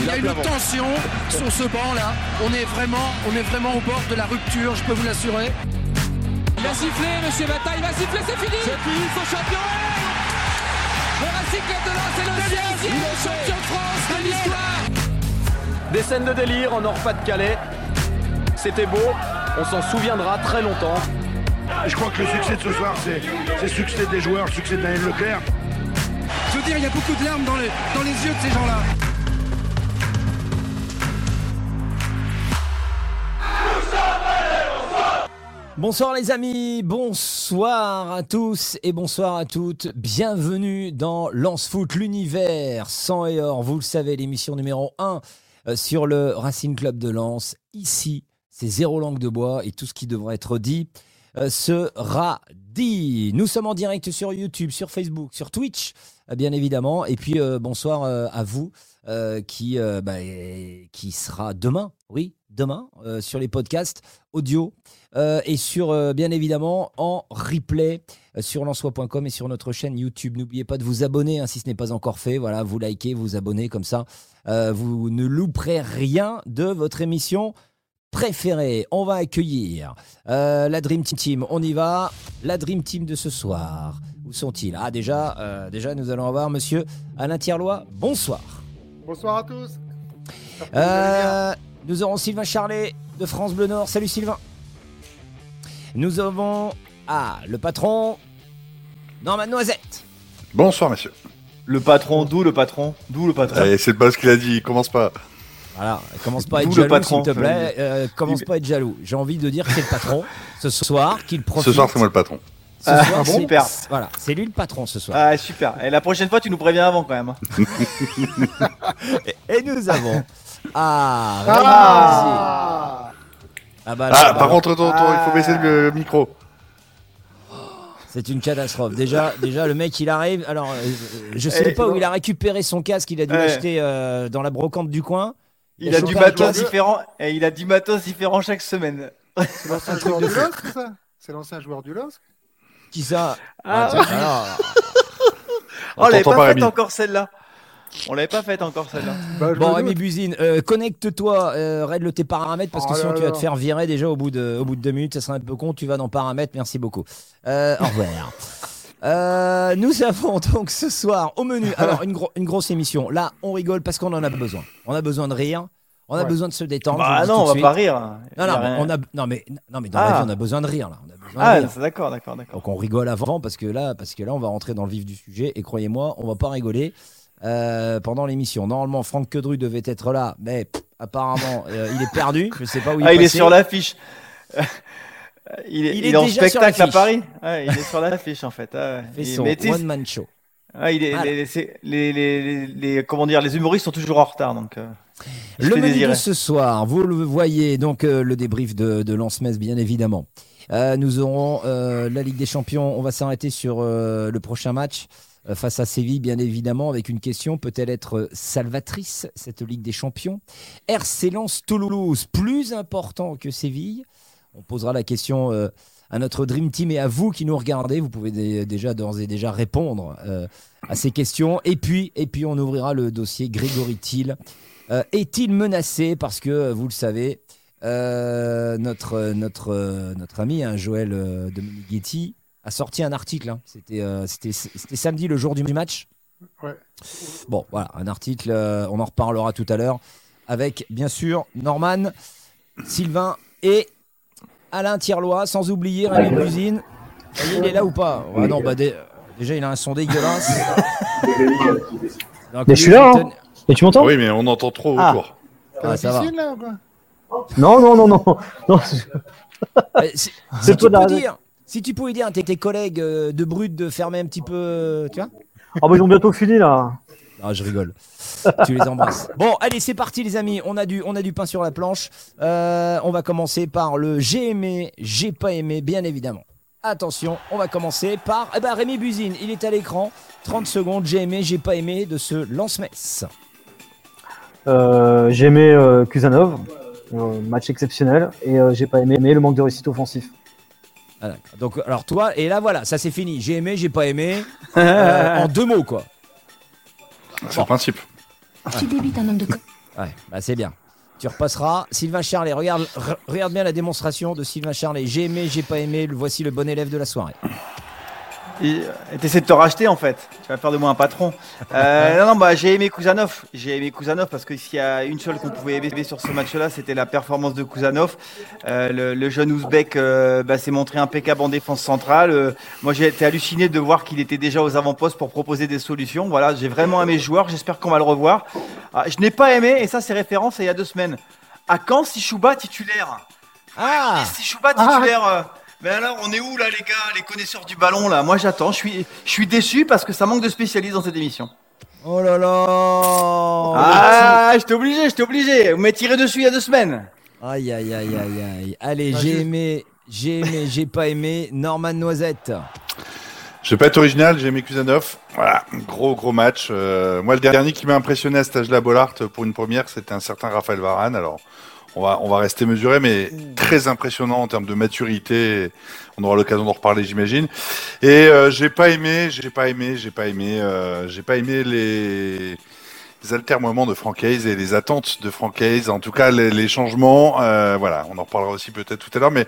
Il y a une tension sur ce banc là. On est vraiment, on est vraiment au bord de la rupture, je peux vous l'assurer. Il va siffler, monsieur Bata, il va siffler, c'est fini C'est fini, c'est champion Le Racing Club de Lens est le sixième champion de France de l'histoire Des scènes de délire en Nord-Pas-de-Calais. C'était beau, on s'en souviendra très longtemps. Je crois que le succès de ce soir, c'est le succès des joueurs, le succès de Daniel Leclerc. Je veux dire, il y a beaucoup de larmes dans les, dans les yeux de ces gens-là. Bonsoir les amis, bonsoir à tous et bonsoir à toutes. Bienvenue dans Lance Foot, l'univers sans et or. Vous le savez, l'émission numéro 1 euh, sur le Racing Club de Lens. Ici, c'est zéro langue de bois et tout ce qui devrait être dit euh, sera dit. Nous sommes en direct sur YouTube, sur Facebook, sur Twitch, euh, bien évidemment. Et puis bonsoir à vous bah, qui sera demain, oui, demain, sur les podcasts audio. Et sur, bien évidemment, en replay sur lançois.com et sur notre chaîne YouTube. N'oubliez pas de vous abonner hein, si ce n'est pas encore fait. Voilà, vous likez, vous abonnez, comme ça, vous ne louperez rien de votre émission préférée. On va accueillir la Dream Team. On y va. La Dream Team de ce soir. Où sont-ils? Ah, déjà, déjà, nous allons avoir monsieur Alain Thierlois. Bonsoir. Bonsoir à tous. Euh, nous aurons Sylvain Charlet de France Bleu Nord. Salut Sylvain. Nous avons ah le patron Norman Noisette. Bonsoir messieurs. Le patron, d'où le patron? D'où le patron? Allez, c'est pas ce qu'il a dit, il commence pas. Voilà, commence pas à être jaloux s'il te plaît. Euh, commence pas à être jaloux. J'ai envie de dire que c'est le patron ce soir qu'il profite. Ce soir c'est moi le patron. Ce Ah, soir, c'est- super. Voilà, c'est lui le patron ce soir. Ah, super. Et la prochaine fois, tu nous préviens avant quand même. Et nous avons ah, Ah Ah bah, Ah, par contre, il faut baisser le micro. C'est une catastrophe. Déjà, déjà, le mec, il arrive. Alors, euh, je sais Eh, pas où il a récupéré son casque. Il a dû Ouais. l'acheter euh, dans la brocante du coin. Il a du matos différent et il a du matos différent chaque semaine. C'est l'ancien joueur du LOSC, c'est ça C'est l'ancien joueur du LOSC Qui ça? Ah, alors, Oh, t'entend pas pas, faite encore celle-là. On l'avait pas faite encore celle-là. Bah, Bon, Rémi. Buzine, euh, connecte-toi, euh, règle tes paramètres parce que Oh sinon là tu vas te faire virer déjà au bout de, au bout de deux minutes. Ça serait un peu con. Tu vas dans paramètres. Merci beaucoup. Euh, au revoir. Euh, nous avons donc ce soir au menu alors une, gro- une grosse émission. Là, on rigole parce qu'on en a besoin. On a besoin de rire. On a Ouais. besoin de se détendre. dis non, on va suite. pas rire. Non, non, rien. on a, non, mais, non, mais dans Ah. la vie, on a besoin de rire, là. On a besoin Ah, d'accord, d'accord, d'accord. Donc on rigole avant parce que là, parce que là, on va rentrer dans le vif du sujet et croyez-moi, on va pas rigoler euh, pendant l'émission. Normalement, Franck Quedru devait être là, mais pff, apparemment, euh, il est perdu. Je sais pas où il Ah, il est sur l'affiche. Il est, Il il est est en spectacle à. Paris. Ouais, il est sur l'affiche en fait. Ah, ouais. fait Il- son sais, one man show. ah, il est- Voilà. les, les, les, comment dire, les humoristes sont toujours en retard donc. euh, il Le menu désirer. de ce soir, vous le voyez, donc le débrief de, de Lance-Metz, bien évidemment. Euh, nous aurons euh, la Ligue des Champions. On va s'arrêter sur euh, le prochain match face à Séville, bien évidemment, avec une question peut-elle être euh, salvatrice, cette Ligue des Champions? RC Lens Toulouse, plus important que Séville? On posera la question euh, à notre Dream Team et à vous qui nous regardez. Vous pouvez dé- déjà d'ores et déjà répondre euh, à ces questions. Et puis, et puis, on ouvrira le dossier Grégory Thiel. Euh, Est-il menacé? Parce que, euh, vous le savez, euh, notre, notre, euh, notre ami hein, Joël euh, Dominguetti a sorti un article. hein. C'était euh, c'était- c'était samedi, le jour du match. Ouais. Bon, voilà, un article, euh, on en reparlera tout à l'heure, avec bien sûr Norman, Sylvain et Alain Thierlois, sans oublier Rémi Buzine. Il est là ou pas? Ah non, bah, dé- déjà il a un son dégueulasse. Donc, Mais je suis là, hein. Et tu m'entends? Oui, mais on entend trop Ah. autour. Ah, ça va. là, ou quoi? Non, non, non, non. non. Euh, C'est si toi tu de la- peux dire, si tu pouvais dire à tes, collègues euh, de brut de fermer un petit peu, euh, tu vois Ah bah ils ont bientôt fini là. Non, je rigole. tu les embrasses. Bon, allez, c'est parti, les amis. On a du, on a du pain sur la planche. Euh, on va commencer par le j'ai aimé, j'ai pas aimé, bien évidemment. Attention, on va commencer par eh ben, Rémi Buzine. Il est à l'écran. 30 secondes, j'ai aimé, j'ai pas aimé de ce lance-messe. Euh, j'ai aimé euh, Kusanov, euh, match exceptionnel, et j'ai pas aimé, aimé le manque de réussite offensif. Voilà. Donc, alors toi, et là voilà, ça c'est fini. J'ai aimé, j'ai pas aimé. Euh, en deux mots, quoi. C'est le principe. Tu débites un homme de co- Ouais, bah c'est bien. Tu repasseras. Sylvain Charlet, regarde, re- regarde bien la démonstration de Sylvain Charlet. J'ai aimé, j'ai pas aimé. Le voici le bon élève de la soirée. T'essaies de te racheter en fait. Tu vas faire de moi un patron. Euh, non, non, bah j'ai aimé Kuzanov. J'ai aimé Kuzanov parce que s'il y a une seule qu'on pouvait aimer sur ce match-là, c'était la performance de Kuzanov. Euh, le, le jeune Ouzbek euh, bah, s'est montré impeccable en défense centrale. Moi, j'ai été halluciné de voir qu'il était déjà aux avant-postes pour proposer des solutions. Voilà, j'ai vraiment aimé ce joueur. J'espère qu'on va le revoir. Ah, je n'ai pas aimé, et ça, c'est référence à il y a deux semaines. À quand si Chouba titulaire? Ah Si Chouba titulaire. Mais alors, on est où là, les gars, les connaisseurs du ballon là? Moi, j'attends. Je suis, je suis déçu parce que ça manque de spécialistes dans cette émission. Oh là là ah, j'étais obligé, j'étais obligé. Vous m'avez tiré dessus il y a deux semaines. Aïe, aïe, aïe, aïe, aïe. Allez, j'ai aimé, j'ai aimé, j'ai pas aimé. Norman Noisette. Je vais pas être original, j'ai aimé Kuzanov. Voilà, gros gros match. Euh, moi, le dernier qui m'a impressionné à cet âge-là, Bollard, pour une première, c'était un certain Raphaël Varane. Alors, on va, on va rester mesuré, mais très impressionnant en termes de maturité. On aura l'occasion d'en reparler, j'imagine. Et euh, j'ai pas aimé, j'ai pas aimé, j'ai pas aimé, euh, j'ai pas aimé les les altermoiements de Franck Hayes et les attentes de Franck Hayes. En tout cas, les, les changements. euh, voilà, on en reparlera aussi peut-être tout à l'heure, mais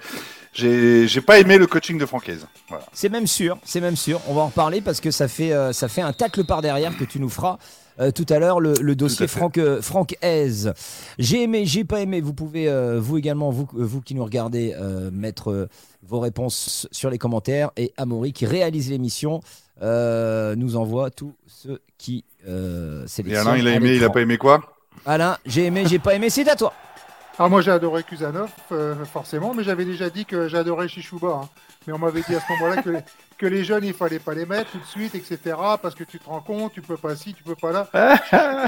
j'ai j'ai pas aimé le coaching de Franck Hayes. Voilà. C'est même sûr, c'est même sûr. On va en reparler parce que ça fait, euh, ça fait un tacle par derrière que tu nous feras euh, tout à l'heure le, le dossier. Franck, euh, Franck. J'ai aimé, j'ai pas aimé. Vous pouvez, euh, vous également, vous, euh, vous qui nous regardez, mettre vos réponses sur les commentaires. Et Amaury qui réalise l'émission nous envoie tous ceux qui euh, Et. Alain, il a aimé, il a pas aimé quoi? Alain, j'ai aimé, j'ai pas aimé. C'est à toi. Ah, moi j'ai adoré Kuzanov, euh, forcément, mais j'avais déjà dit que j'adorais Chichouba. hein. Mais on m'avait dit à ce moment-là que, les jeunes, il fallait pas les mettre tout de suite, etc. Parce que tu te rends compte, tu peux pas ci, tu peux pas là.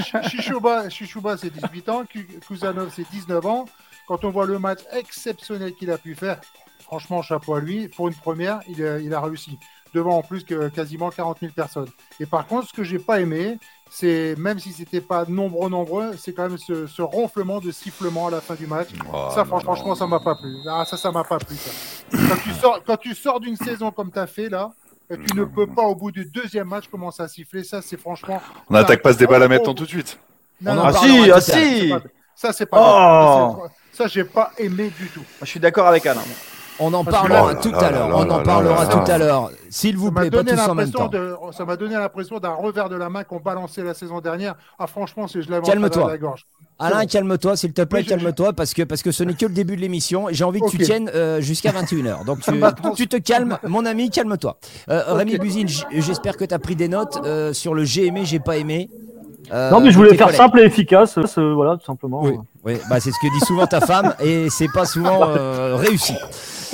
Ch- Chichouba, Chichouba c'est 18 ans, Ku- Kuzanov, c'est 19 ans. Quand on voit le match exceptionnel qu'il a pu faire, franchement, chapeau à lui. Pour une première, il a, réussi. Devant en plus quasiment 40 000 personnes. Et par contre, ce que j'ai pas aimé, c'est même si c'était pas nombreux, nombreux, c'est quand même ce, ce ronflement de sifflement à la fin du match. Oh, ça, non, franchement, non. franchement, ça m'a pas plu. Ah, ça, ça m'a pas plu. ça. Quand tu sors, quand tu sors d'une saison comme tu as fait là, tu ne peux pas au bout du deuxième match commencer à siffler. Ça, c'est franchement. On n'attaque pas ce débat là Oh, maintenant oh. tout de suite. Non, Ah ça, si, ah à si. c'est pas- Ça, c'est pas. Oh. Ça, j'ai pas aimé du tout. Je suis d'accord avec Alain. On en parlera tout là à l'heure. On en parlera là tout là. à l'heure. S'il vous plaît, pas tous en même temps. de, ça m'a donné l'impression d'un revers de la main qu'on balançait la saison dernière. Ah, franchement, c'est je l'avais Calme-toi. la gorge. Alain, calme-toi, s'il te plaît, Oui, je- calme-toi, parce que, parce que ce n'est que le début de l'émission et j'ai envie que tu tiennes euh, jusqu'à 21h. Donc tu, te calmes, mon ami, calme-toi. Euh, Rémi Buzine, j'espère que tu as pris des notes euh, sur le j'ai aimé, j'ai pas aimé. Euh, non, mais je voulais faire collègues. simple et efficace, euh, voilà, tout simplement. Oui, oui bah, c'est ce que dit souvent ta femme et c'est pas souvent euh, réussi.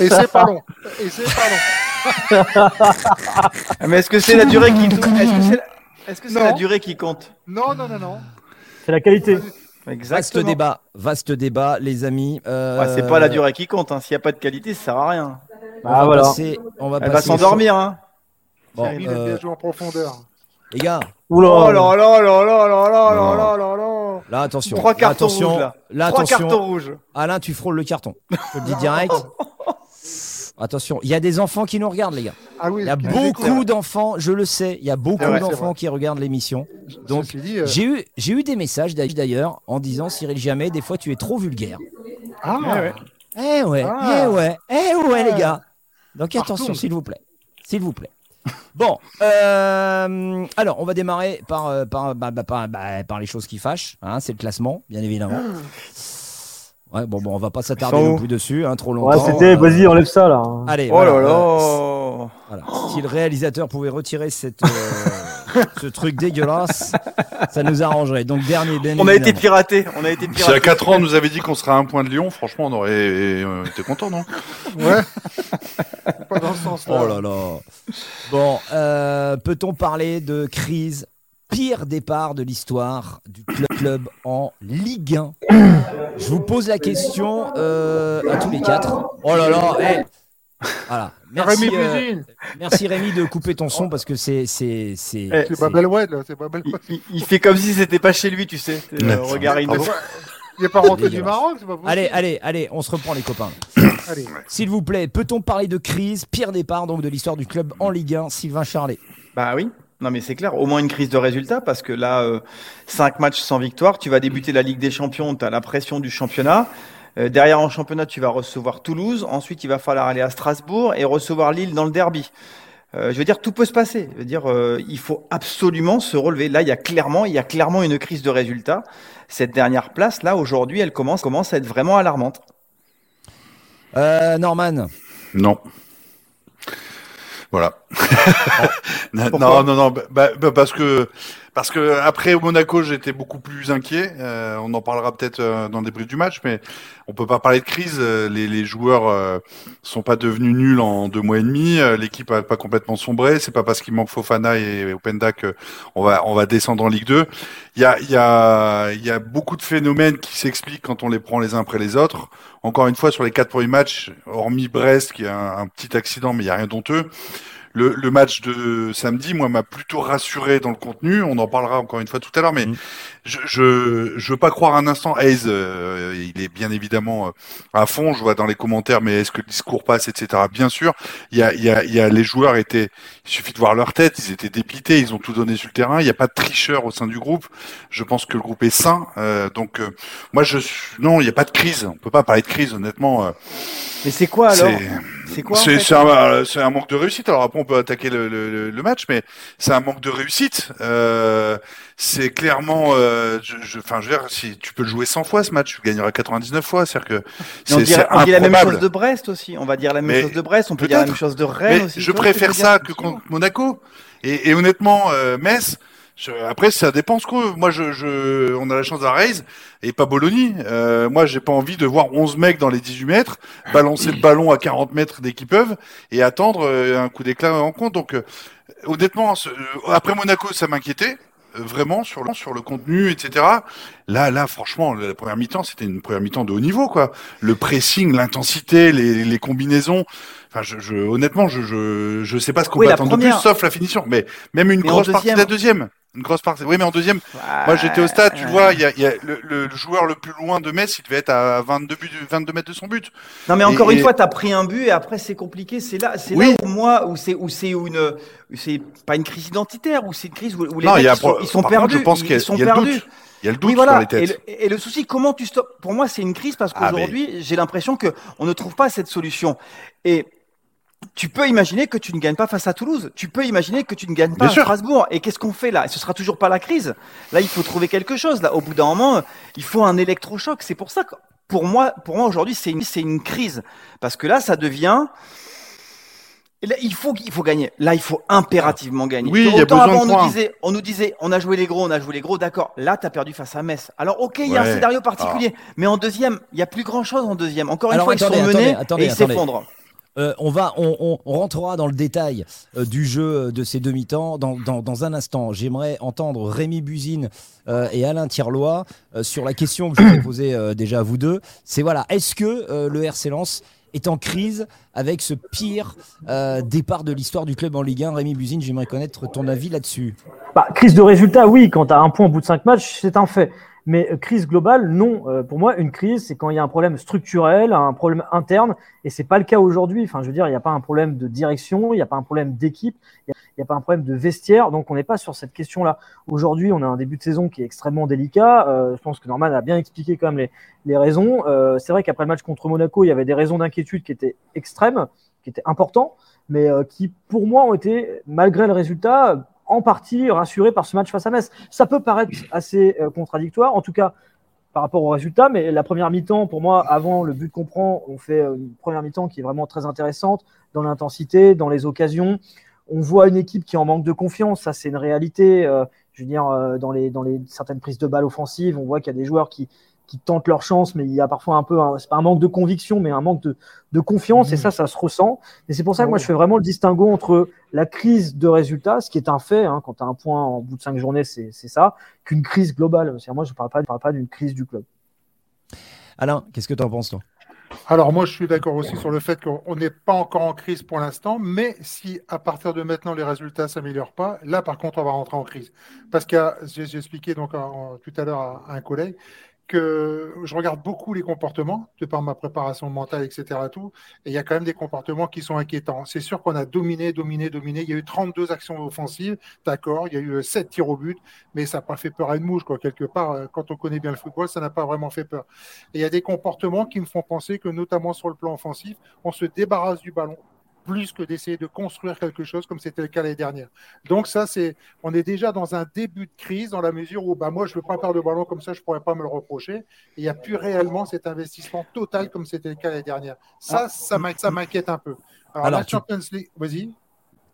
Et c'est pas long. Et c'est pas long. Mais est-ce que c'est la durée qui compte Est-ce que c'est la... est-ce que c'est Non. la durée qui compte Non, non, non, non. C'est la qualité. Vaste débat, vaste débat, les amis. Euh, Ouais, c'est pas la durée qui compte. Hein. S'il n'y a pas de qualité, ça sert à rien. On Ah, va voilà. passer, on va Elle va s'endormir. Hein. Bon, euh, en profondeur. les gars, Oula. Oh là là là là là là là là là là. là attention, Trois là, cartons attention, rouges là. là Trois attention. cartons rouges. Alain, tu frôles le carton. Je te le dis direct. Attention, il y a des enfants qui nous regardent, les gars. Ah oui, Il y a beaucoup d'enfants, je le sais, il y a beaucoup c'est d'enfants qui regardent l'émission. Donc, euh, j'ai eu, j'ai eu des messages d'ailleurs- en disant Cyril Jamais, des fois tu es trop vulgaire. Ah, ouais. Eh ouais, Ah. eh ouais, eh ouais, les Ah. gars. Donc attention, s'il vous plaît. S'il vous plaît. Bon, euh, alors on va démarrer par, euh, par, bah, bah, par, bah, par les choses qui fâchent. hein, c'est le classement, bien évidemment. Ouais, bon, bon, on va pas s'attarder non plus dessus, hein, trop Ouais, longtemps. c'était, Euh, vas-y, enlève ça là. Allez, Oh voilà, là là. voilà. Si le réalisateur pouvait retirer cette, euh, ce truc dégueulasse, ça nous arrangerait. Donc dernier, bien On a été piraté. On a été Si à piraté. 4 ans on nous avait dit qu'on serait à un point de Lyon, franchement on aurait euh, été content, non? Ouais. pas dans ce sens-là. Oh là là. Bon, euh, peut-on parler de crise? Pire départ de l'histoire du club, club en Ligue 1. Je vous pose la question euh, à tous les quatre. Oh là là, eh. Voilà. Merci, Rémi euh, merci Rémi de couper ton son parce que c'est c'est c'est Eh, C'est Babel Wed, là. C'est Babel Il, Wed. il- il fait comme si c'était pas chez lui, tu sais. Euh, regarde, il Il est pas- pas rentré du. Maroc, c'est pas possible. Allez, allez, allez, on se reprend les copains. Allez. S'il vous plaît, peut-on parler de crise Pire départ donc de l'histoire du club en Ligue 1, Sylvain Charlet? Bah oui. Non, mais c'est clair, au moins une crise de résultats, parce que là, euh, cinq matchs sans victoire, tu vas débuter la Ligue des Champions, tu as la pression du championnat. Euh, derrière en championnat, tu vas recevoir Toulouse. Ensuite, il va falloir aller à Strasbourg et recevoir Lille dans le derby. Euh, je veux dire, tout peut se passer. Je veux dire, euh, il faut absolument se relever. Là, il y a clairement, il y a clairement une crise de résultats. Cette dernière place, là, aujourd'hui, elle commence, commence à être vraiment alarmante. Euh, Norman? Non. Voilà. non, non, non, bah, bah, parce que parce que après au Monaco, j'étais beaucoup plus inquiet. Euh, on en parlera peut-être euh, dans des briefs du match, mais on peut pas parler de crise. Euh, les, les joueurs euh, sont pas devenus nuls en deux mois et demi. Euh, l'équipe a pas complètement sombré. C'est pas parce qu'il manque Fofana et Openda que on va on va descendre en Ligue 2. Il y a il y a il y a beaucoup de phénomènes qui s'expliquent quand on les prend les uns après les autres. Encore une fois, sur les quatre premiers matchs, hormis Brest qui a un, petit accident, mais il y a rien d'honteux le, le, match de samedi, moi, m'a plutôt rassuré dans le contenu. On en parlera encore une fois tout à l'heure, mais mmh. je, je, je veux pas croire un instant. Hayes, euh, il est bien évidemment euh, à fond. Je vois dans les commentaires, mais est-ce que le discours passe, etc. Bien sûr. Il y a, il y a, il y a les joueurs étaient. Il suffit de voir leur tête. Ils étaient dépités. Ils ont tout donné sur le terrain. Il n'y a pas de tricheur au sein du groupe. Je pense que le groupe est sain. Euh, donc, euh, moi, je non, il n'y a pas de crise. On peut pas parler de crise, honnêtement. Euh. mais c'est quoi alors? C'est quoi C'est en fait un, un, manque de réussite. Alors après, on peut attaquer le, le, le match, mais c'est un manque de réussite. Euh, c'est clairement, euh, je, je, enfin, je veux dire, si tu peux le jouer 100 fois ce match, tu gagneras 99 fois. C'est-à-dire que c'est on, dit la même chose de Brest aussi. On va dire la même mais chose de Brest. On peut dire la même chose de Rennes aussi. Je préfère ça que contre Monaco. Et, et honnêtement, euh, Metz. Je, après, ça dépend ce qu'on Moi, je, je, on a la chance d'Araise et pas Bologna. Euh, moi, j'ai pas envie de voir 11 mecs dans les 18 mètres balancer le ballon à 40 mètres dès qu'ils peuvent et attendre euh, un coup d'éclat en compte. Donc, euh, honnêtement, ce, après Monaco, ça m'inquiétait vraiment sur le, sur le contenu, etc. Là, là, franchement, la première mi-temps, c'était une première mi-temps de haut niveau, quoi. Le pressing, l'intensité, les, les combinaisons. Enfin, je, je honnêtement, je, je, je sais pas ce qu'on oui, peut attendre première... de plus, sauf la finition. Mais même une Mais grosse partie de la deuxième. Une grosse partie. Oui, mais en deuxième, ouais, moi j'étais au stade, tu vois, il y a, y a le, le, joueur le plus loin de Metz, il devait être à 22, but, 22 mètres de son but. Non, mais encore et, une et... fois, tu as pris un but et après c'est compliqué. C'est là, c'est oui. là où moi, où c'est, où c'est une, c'est pas une crise identitaire, où c'est une crise où, où les non, mecs, a, ils sont, ils sont perdus. je pense ils, sont y a perdus. Le doute. Il y a le doute oui, voilà. sur les têtes. Et le, et le, souci, comment tu stoppes? Pour moi, c'est une crise parce qu'aujourd'hui, ah, mais... j'ai l'impression que on ne trouve pas cette solution. Et tu peux imaginer que tu ne gagnes pas face à Toulouse. Tu peux imaginer que tu ne gagnes pas Bien à sûr. Strasbourg. Et qu'est-ce qu'on fait là? Ce sera toujours pas la crise. Là, il faut trouver quelque chose. Là, au bout d'un moment, il faut un électrochoc. C'est pour ça que, pour moi, pour moi aujourd'hui, c'est une, c'est une crise parce que là, ça devient. Là, il faut, il faut gagner. Là, il faut impérativement gagner. Oui, il y a besoin avant, de on points. nous disait, on nous disait, on a joué les gros, on a joué les gros, d'accord. Là, tu as perdu face à Metz. Alors, ok, il y a un scénario particulier, mais en deuxième, il y a plus grand chose en deuxième. Encore une fois, attendez, ils sont menés attendez, attendez, et ils attendez. s'effondrent. Euh, on va, on, on, rentrera dans le détail euh, du jeu euh, de ces demi-temps dans, dans, un instant. J'aimerais entendre Rémi Buzine et Alain Tirlois sur la question que je vous ai posée déjà à vous deux. C'est voilà, est-ce que le RC Lens est en crise avec ce pire départ de l'histoire du club en Ligue 1 Rémi Buzine, j'aimerais connaître ton avis là-dessus. Bah, crise de résultat, oui. Quand tu as un point au bout de cinq matchs, c'est un fait. Mais euh, crise globale, non. Euh, pour moi, une crise, c'est quand il y a un problème structurel, un problème interne, et c'est pas le cas aujourd'hui. Enfin, je veux dire, il n'y a pas un problème de direction, il n'y a pas un problème d'équipe, il n'y a, pas un problème de vestiaire. Donc, on n'est pas sur cette question-là. Aujourd'hui, on a un début de saison qui est extrêmement délicat. Euh, je pense que Norman a bien expliqué quand même les, raisons. C'est vrai qu'après le match contre Monaco, il y avait des raisons d'inquiétude qui étaient extrêmes, qui étaient importants, mais qui, pour moi, ont été, malgré le résultat, en partie rassuré par ce match face à Metz. Ça peut paraître assez euh, contradictoire, en tout cas par rapport au résultat, mais la première mi-temps, pour moi, avant le but qu'on prend, on fait une première mi-temps qui est vraiment très intéressante dans l'intensité, dans les occasions. On voit une équipe qui en manque de confiance, ça c'est une réalité. Euh, je veux dire, euh, dans, les, dans les certaines prises de balles offensives, on voit qu'il y a des joueurs qui, qui tentent leur chance, mais il y a parfois un peu, c'est pas un manque de conviction, mais un manque de, de confiance, mmh. et ça, ça se ressent. Et c'est pour ça que moi, je fais vraiment le distinguo entre la crise de résultats, ce qui est un fait, hein, quand tu as un point en bout de cinq journées, c'est ça, qu'une crise globale. Moi, je ne parle pas, parle pas d'une crise du club. Alain, qu'est-ce que tu en penses, toi? Alors moi je suis d'accord aussi sur le fait qu'on n'est pas encore en crise pour l'instant, mais si à partir de maintenant les résultats s'améliorent pas, là par contre on va rentrer en crise. Parce que j'ai expliqué donc en, tout à l'heure à, à, un collègue je regarde beaucoup les comportements, de par ma préparation mentale, etc. Tout, et il y a quand même des comportements qui sont inquiétants. C'est sûr qu'on a dominé, dominé, dominé. Il y a eu 32 actions offensives, d'accord. Il y a eu 7 tirs au but, mais ça n'a pas fait peur à une mouche, quoi. Quelque part, euh, quand on connaît bien le football, ça n'a pas vraiment fait peur. Et il y a des comportements qui me font penser que, notamment sur le plan offensif, on se débarrasse du ballon plus que d'essayer de construire quelque chose comme c'était le cas l'année dernière. Donc ça, c'est, on est déjà dans un début de crise dans la mesure où, bah moi, je veux pas faire de ballon comme ça, je pourrais pas me le reprocher. Il n'y a plus réellement cet investissement total comme c'était le cas l'année dernière. Ça, ça m'inquiète un peu. Alors, Alors, la tu- Champions League, vas-y.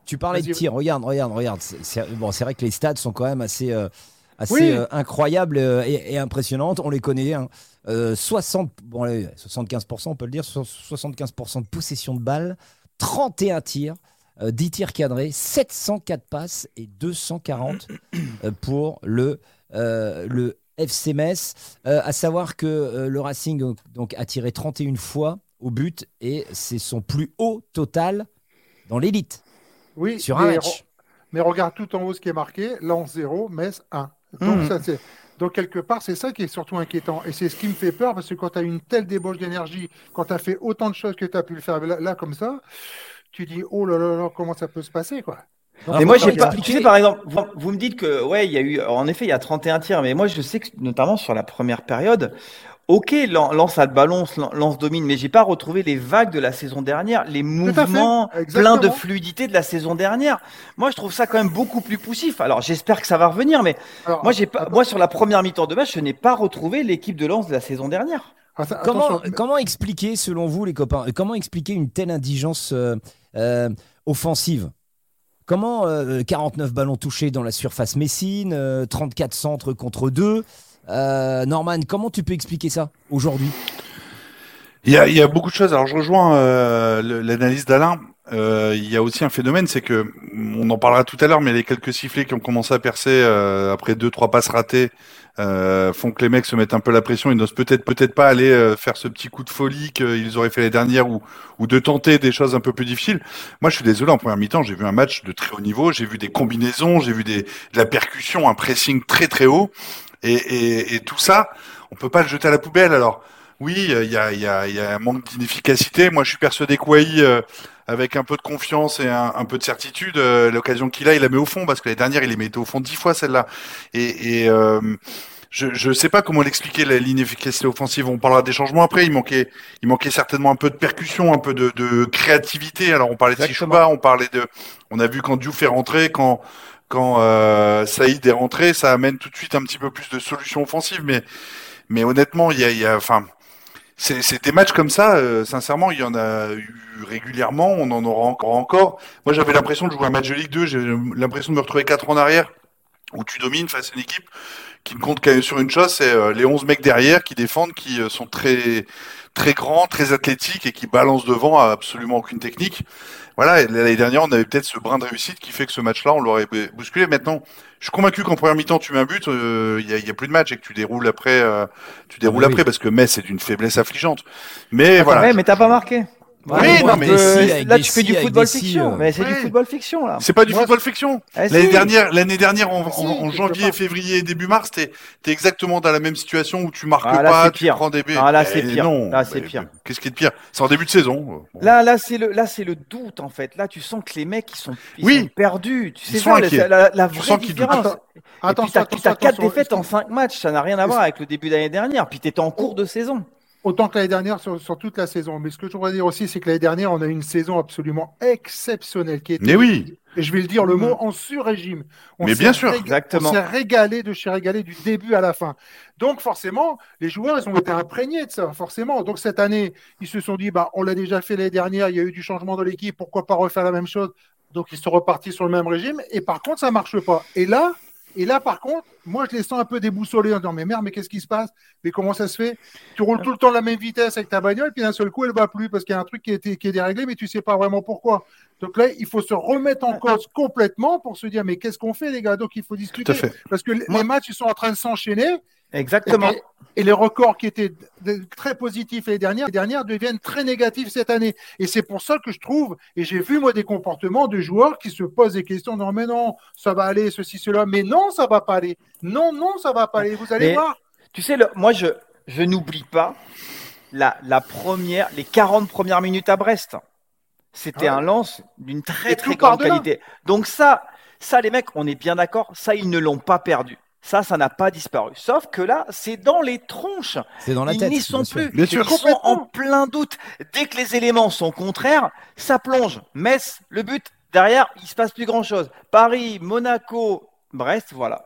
Tu parlais de tir, regarde, regarde, regarde. C'est- bon, vrai que les stats sont quand même assez, euh, assez Oui. euh, incroyables euh, et, et impressionnantes. On les connaît. hein. Euh, 60, bon, allez, 75%, on peut le dire, so- 75% de possession de balles, 31 tirs, euh, 10 tirs cadrés, 704 passes et 240 euh, pour le, euh, le FC Metz. Euh, à savoir que euh, le Racing euh, donc, a tiré 31 fois au but et c'est son plus haut total dans l'élite Oui, sur un mais, match. mais regarde tout en haut ce qui est marqué, Lens 0, Metz 1. Donc, Mhm. ça, c'est- donc quelque part, c'est ça qui est surtout inquiétant. Et c'est ce qui me fait peur, parce que quand tu as une telle débauche d'énergie, quand tu as fait autant de choses que tu as pu le faire là, là, comme ça, tu dis, oh là là là, comment ça peut se passer, quoi? Donc, Mais moi, j'ai pas. Tu sais, par exemple, vous, vous me dites que, ouais, il y a eu, en effet, il y a 31 tirs, mais moi, je sais que, notamment sur la première période, ok, Lan- Lance a le ballon, Lan- Lance domine, mais j'ai pas retrouvé les vagues de la saison dernière, les à mouvements pleins de fluidité de la saison dernière. Moi, je trouve ça quand même beaucoup plus poussif. Alors, j'espère que ça va revenir, mais Alors, moi, j'ai pas, attends, moi, sur la première mi-temps de match, je n'ai pas retrouvé l'équipe de Lance de la saison dernière. atten- Comment, expliquer, selon vous, les copains, euh, comment expliquer une telle indigence euh, euh, offensive? Comment euh, 49 ballons touchés dans la surface messine, euh, 34 centres contre 2 Norman, comment tu peux expliquer ça aujourd'hui? Il y, a, il y a beaucoup de choses. Alors, je rejoins euh, l'analyse d'Alain. Euh, il y a aussi un phénomène, c'est que on en parlera tout à l'heure, mais les quelques sifflets qui ont commencé à percer euh, après deux trois passes ratées euh, font que les mecs se mettent un peu la pression. Ils n'osent peut-être peut-être pas aller euh, faire ce petit coup de folie qu'ils auraient fait les dernières ou ou de tenter des choses un peu plus difficiles. Moi, je suis désolé. En première mi-temps, j'ai vu un match de très haut niveau. J'ai vu des combinaisons, j'ai vu des de la percussion, un pressing très très haut, et, et, et tout ça, on peut pas le jeter à la poubelle. Alors. Oui, il y a, y, a, y a un manque d'inefficacité. Moi, je suis persuadé qu'Ouahi, euh, avec un peu de confiance et un, un peu de certitude, euh, l'occasion qu'il a, il la met au fond, parce que l'année dernière, il les mettait au fond dix fois, celle-là. Et, et euh, je ne sais pas comment l'expliquer, l'inefficacité offensive. On parlera des changements après. Il manquait, il manquait certainement un peu de percussion, un peu de, de créativité. Alors, on parlait de. Sichouba, on parlait de... On a vu quand Diouf est rentré, quand quand euh, Saïd est rentré, ça amène tout de suite un petit peu plus de solutions offensives. Mais, mais honnêtement, il y a, y a, enfin, c'est c'est des matchs comme ça. euh, sincèrement, il y en a eu régulièrement. On en aura encore encore. Moi, j'avais l'impression de jouer un match de Ligue 2. J'ai l'impression de me retrouver quatre en arrière, où tu domines face à une équipe qui ne compte qu'à- sur une chose, c'est euh, les 11 mecs derrière qui défendent, qui euh, sont très très grands, très athlétiques et qui balancent devant à absolument aucune technique. Voilà, et l'année dernière, on avait peut-être ce brin de réussite qui fait que ce match-là, on l'aurait bousculé. Maintenant, je suis convaincu qu'en première mi-temps, tu mets un but, euh, il y, a, y a plus de match et que tu déroules après, euh, tu déroules Ah oui. après parce que Metz est d'une faiblesse affligeante. Mais voilà. Ouais, mais t'as pas marqué. Oui, Ouais, non, mais si, là, tu fais si, du football fiction. euh. Mais c'est du football fiction, là. C'est pas du Moi, football fiction. Ah, L'année dernière, l'année dernière, en, Si, en- en quelque janvier, février, début mars, t'es es exactement dans la même situation où tu marques Ah, là, pas, c'est tu pire. prends des. Ah, là, c'est Eh pire. Non, Là, c'est mais- pire. Qu'est-ce qui est de pire? C'est en début de saison. Bon. Là, là, c'est le, là, c'est le doute en fait. Là, tu sens que les mecs, ils sont, ils Oui. sont perdus. Tu Ils sais la, la, vraie sens qu'ils doutent. différence. Attends, Et puis, Attention, t'as, attention, t'as quatre attention. défaites en cinq matchs. Ça n'a rien à voir avec le début d'année dernière. Puis t'étais en cours de saison. Autant que l'année dernière sur, sur toute la saison. Mais ce que je voudrais dire aussi, c'est que l'année dernière, on a eu une saison absolument exceptionnelle qui était, Mais oui. et je vais le dire le Mhm. mot, en sur-régime. On Mais s'est bien sûr. Exactement. On s'est régalé de chez régalé du début à la fin. Donc forcément, les joueurs, ils ont été imprégnés de ça, forcément. Donc cette année, ils se sont dit, bah, on l'a déjà fait l'année dernière, il y a eu du changement dans l'équipe, pourquoi pas refaire la même chose? Donc ils sont repartis sur le même régime. Et par contre, ça marche pas. Et là, et là, par contre, moi, je les sens un peu déboussolés en disant, mais merde, mais qu'est-ce qui se passe? Mais comment ça se fait? Tu roules tout le temps à la même vitesse avec ta bagnole, puis d'un seul coup, elle va plus parce qu'il y a un truc qui, est- qui est déréglé, mais tu sais pas vraiment pourquoi. Donc là, il faut se remettre en cause complètement pour se dire, mais qu'est-ce qu'on fait, les gars? Donc il faut discuter. Parce que les Moi- les matchs, ils sont en train de s'enchaîner. Exactement. Et, et les records qui étaient très positifs les dernières, les dernières deviennent très négatifs cette année. Et c'est pour ça que je trouve, et j'ai vu moi des comportements de joueurs qui se posent des questions, non mais non, ça va aller, ceci, cela, mais non, ça va pas aller. Non, non, ça va pas aller. Vous allez Mais- voir. Tu sais, le- moi, je, je n'oublie pas la, la première, les 40 premières minutes à Brest. C'était Ah ouais. un lance d'une très Et très grande qualité. Donc ça, ça les mecs, on est bien d'accord, ça ils ne l'ont pas perdu. Ça, ça n'a pas disparu. Sauf que là, c'est dans les tronches. C'est dans la Ils tête. n'y sont bien plus. Bien sûr. Ils sont en plein doute. Dès que les éléments sont contraires, ça plonge. Metz, le but, derrière, il se passe plus grand chose. Paris, Monaco, Brest, voilà.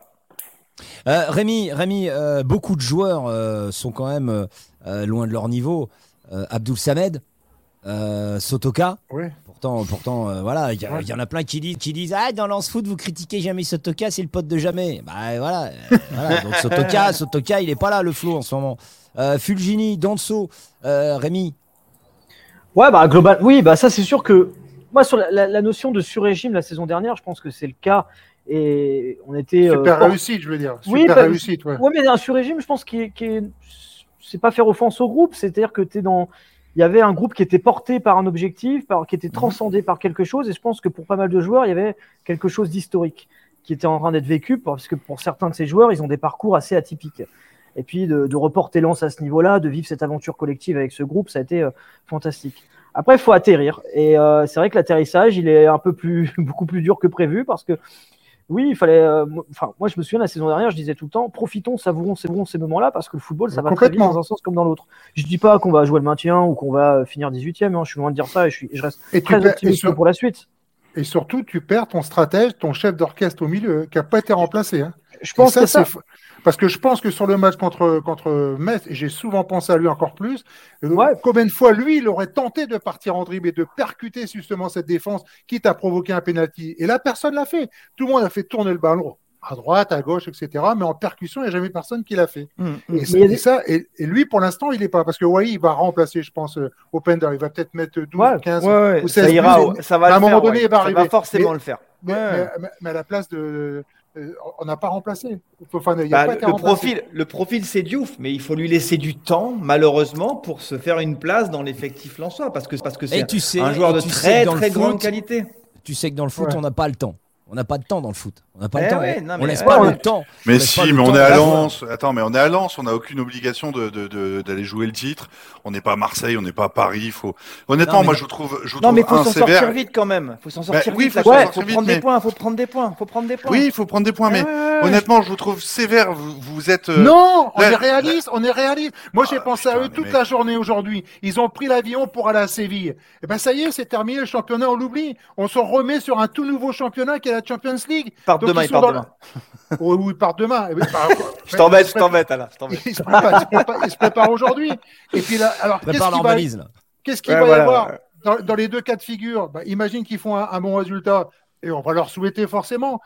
Euh, Rémi, Rémi euh, beaucoup de joueurs euh, sont quand même loin de leur niveau. Euh, Abdoul Samed, euh, Sotoka. Oui. Pourtant, pourtant euh, voilà, il y, Ouais. en a plein qui disent, qui disent Ah, dans Lance Foot, vous critiquez jamais Sotoka, c'est le pote de jamais. Bah voilà. euh, voilà. Donc Sotoka, Sotoka, il est pas là, le flot en ce moment. Euh, Fulgini, Danso, euh, Rémi. Ouais, bah global, oui, bah ça c'est sûr que moi sur la, la- la notion de sur-régime la saison dernière, je pense que c'est le cas et on était Super réussite, je veux dire. Oui, Super bah, réussite, ouais. Ouais, mais un sur-régime, je pense qui est, qui est- c'est pas faire offense au groupe, c'est-à-dire que tu dans il y avait un groupe qui était porté par un objectif, par, qui était Mhm. transcendé par quelque chose, et je pense que pour pas mal de joueurs, il y avait quelque chose d'historique qui était en train d'être vécu, parce que pour certains de ces joueurs, ils ont des parcours assez atypiques. Et puis de, de reporter lance à ce niveau-là, de vivre cette aventure collective avec ce groupe, ça a été euh, fantastique. Après, il faut atterrir, et euh, c'est vrai que l'atterrissage, il est un peu plus, beaucoup plus dur que prévu, parce que oui, il fallait. euh, Enfin, moi, je me souviens la saison dernière, je disais tout le temps, profitons, savourons, savourons ces moments-là, parce que le football, ça va très vite dans un sens comme dans l'autre. Je dis pas qu'on va jouer le maintien ou qu'on va euh, finir 18e, hein, je suis loin de dire ça et je, suis, je reste Et, très optimiste sur- pour la suite. et surtout, tu perds ton stratège, ton chef d'orchestre au milieu, qui n'a pas été remplacé. hein. Je pense ça, que ça. Parce que je pense que sur le match contre, contre Metz, et j'ai souvent pensé à lui encore plus, euh, Ouais. combien de fois lui, il aurait tenté de partir en dribble et de percuter justement cette défense, quitte à provoquer un penalty. Et là, personne l'a fait. Tout le monde a fait tourner le ballon à droite, à gauche, etc. Mais en percussion, il n'y a jamais personne qui l'a fait. Mm, Et, ça, a et ça- et- et lui, pour l'instant, il n'est pas. Parce que Wai, il va remplacer, je pense, euh, Openda. Il va peut-être mettre 12, Ouais, 15. Ouais, ouais, ou ça 16 ira, buts, au- ça va à un moment faire, donné, il va Ça arriver. va forcément Mais- le faire. Mais, Ouais. mais- mais à la place de. Euh, on n'a pas remplacé. Enfin, il y a Bah, pas le, remplacé. profil, le profil c'est Diouf, mais il faut lui laisser du temps, malheureusement, pour se faire une place dans l'effectif lensois, parce que parce que Et c'est tu sais, un joueur de tu sais très très grande foot, qualité. Tu sais que dans le foot, Ouais. on n'a pas le temps. On n'a pas de temps dans le foot. On n'a pas Eh le temps. ouais, eh. non, on laisse ouais, pas ouais. le temps. Mais si, mais on est à Lens. Attends, mais on est à Lens, on n'a aucune obligation de, de- de- d'aller jouer le titre. On n'est pas à Marseille, on n'est pas à Paris. il Faut... Honnêtement, Non, moi non. je vous trouve, je vous Non, trouve mais faut un s'en sévère. sortir vite quand même. Faut s'en sortir Bah, oui, vite. faut quand s'en même. sortir faut vite, prendre mais- des points. Faut prendre des points. Faut prendre des points. Oui, il faut prendre des points, mais Ouais, ouais, ouais. honnêtement, je vous trouve sévère. Vous, vous êtes. euh, Non, on est réaliste, on est réaliste. Moi, j'ai Ah, pensé à eux toute la journée aujourd'hui. Ils ont pris l'avion pour aller à Séville. Et ben ça y est, c'est terminé le championnat, on l'oublie. On se remet sur un tout nouveau championnat qui est la Champions League. Ils partent Donc, demain. ils dans demain. Oui, partent demain. Eh ben, par- Je t'embête, je se t'embête, préparent- Ils se préparent, préparent aujourd'hui. Et puis là, alors, qu'est-ce Prépare qu'il leur va, valise, là. qu'est-ce qu'il Ouais, va y avoir dans, dans les deux cas de figure? Bah, Imagine qu'ils font un, un bon résultat. Et on va leur souhaiter forcément.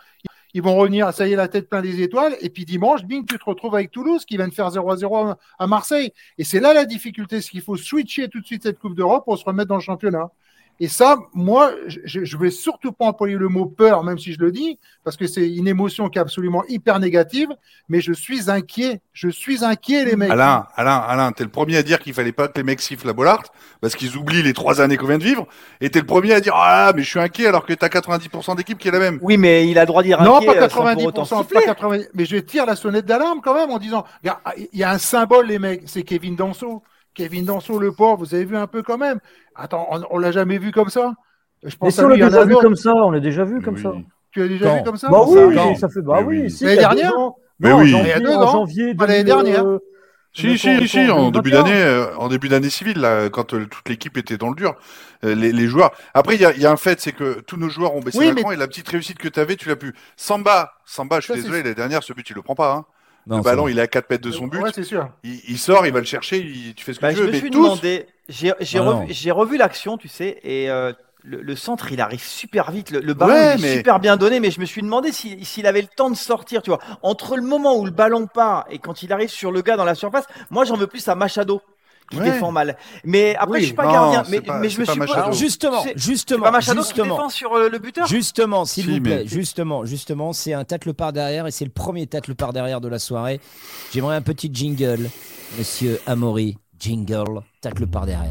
Ils vont revenir, ça y est, la tête plein des étoiles. Et puis dimanche, bing, tu te retrouves avec Toulouse qui vient de faire 0-0 à, à Marseille. Et c'est là la difficulté, c'est qu'il faut switcher tout de suite cette Coupe d'Europe pour se remettre dans le championnat. Et ça, moi, je ne vais surtout pas employer le mot peur, même si je le dis, parce que c'est une émotion qui est absolument hyper négative, mais je suis inquiet. Je suis inquiet, les mecs. Alain, Alain, Alain, t'es le premier à dire qu'il fallait pas que les mecs sifflent la Bollard parce qu'ils oublient les trois années qu'on vient de vivre. Et t'es le premier à dire ah mais je suis inquiet alors que t'as 90% d'équipe qui est la même. Oui, mais il a le droit de dire Non, inquiet, pas euh, sans pour 90%, autant pas siffler. 90%, mais je tire la sonnette d'alarme quand même en disant, regarde, il y a un symbole, les mecs, c'est Kevin Danso. Kevin Danso, le pauvre, vous avez vu un peu quand même. Attends, on, on l'a jamais vu comme ça? Je Mais pense si à on l'a déjà vu comme ça, on l'a déjà vu comme Oui. ça. Tu l'as déjà Quand vu comme ça? Bah oui, ça, j'ai- quand ça fait. Bah Mais oui, oui. si, L'année dernière. Mais oui. janvier- Il y a deux en ans. janvier Pas l'année 2000, dernière. Si, si, si, si, en début d'année, euh, en début d'année civile, là, quand euh, toute l'équipe était dans le dur, euh, les, les joueurs. Après, il y a, il y a un fait, c'est que tous nos joueurs ont baissé Oui, la mais- et la petite réussite que tu avais, tu l'as pu. Samba, Samba, je suis Ça, désolé, l'année dernière, ce but, il le prend pas. Hein. Non, le ballon, il est à 4 mètres de son but. Ouais, c'est sûr. il, il sort, il va le chercher, il- tu fais ce que Bah, tu je veux. me Mais suis tous, demandé, j'ai j'ai Ah revu, j'ai revu l'action, tu sais, et euh, le, le centre, il arrive super vite, le, le ballon Ouais, est mais- super bien donné, mais je me suis demandé s'il s'il avait le temps de sortir, tu vois. Entre le moment où le ballon part et quand il arrive sur le gars dans la surface, moi j'en veux plus à Machado qui Ouais. défend mal. Mais après, Oui, je suis pas non, gardien, mais, pas- mais je me pas suis Machado. Alors justement, justement, pas qui justement, défend sur euh, le buteur justement, s'il Si, vous plaît, mais- justement, justement, c'est un tacle par derrière et c'est le premier tacle par derrière de la soirée. J'aimerais un petit jingle, Monsieur Amaury, jingle, tacle par derrière.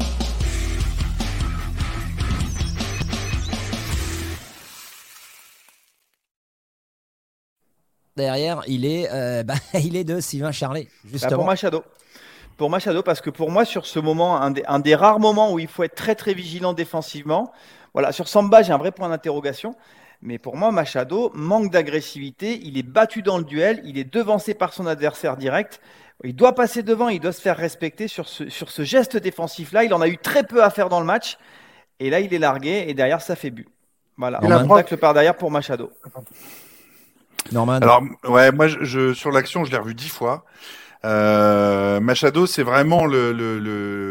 Derrière, il est, euh, bah, il est de Sylvain Charlet, Bah, justement. pour Machado. Pour Machado parce que pour moi sur ce moment, un des, un des rares moments où il faut être très très vigilant défensivement. Voilà, sur Samba, j'ai un vrai point d'interrogation. Mais pour moi, Machado manque d'agressivité. Il est battu dans le duel. Il est devancé par son adversaire direct. Il doit passer devant. Il doit se faire respecter sur ce, sur ce geste défensif-là. Il en a eu très peu à faire dans le match. Et là, il est largué. Et derrière, ça fait but. Voilà. La Un tacle par derrière pour Machado. Norman. Alors, ouais, moi, je, je- sur l'action, je l'ai revu dix fois. Euh, Machado, c'est vraiment le, le,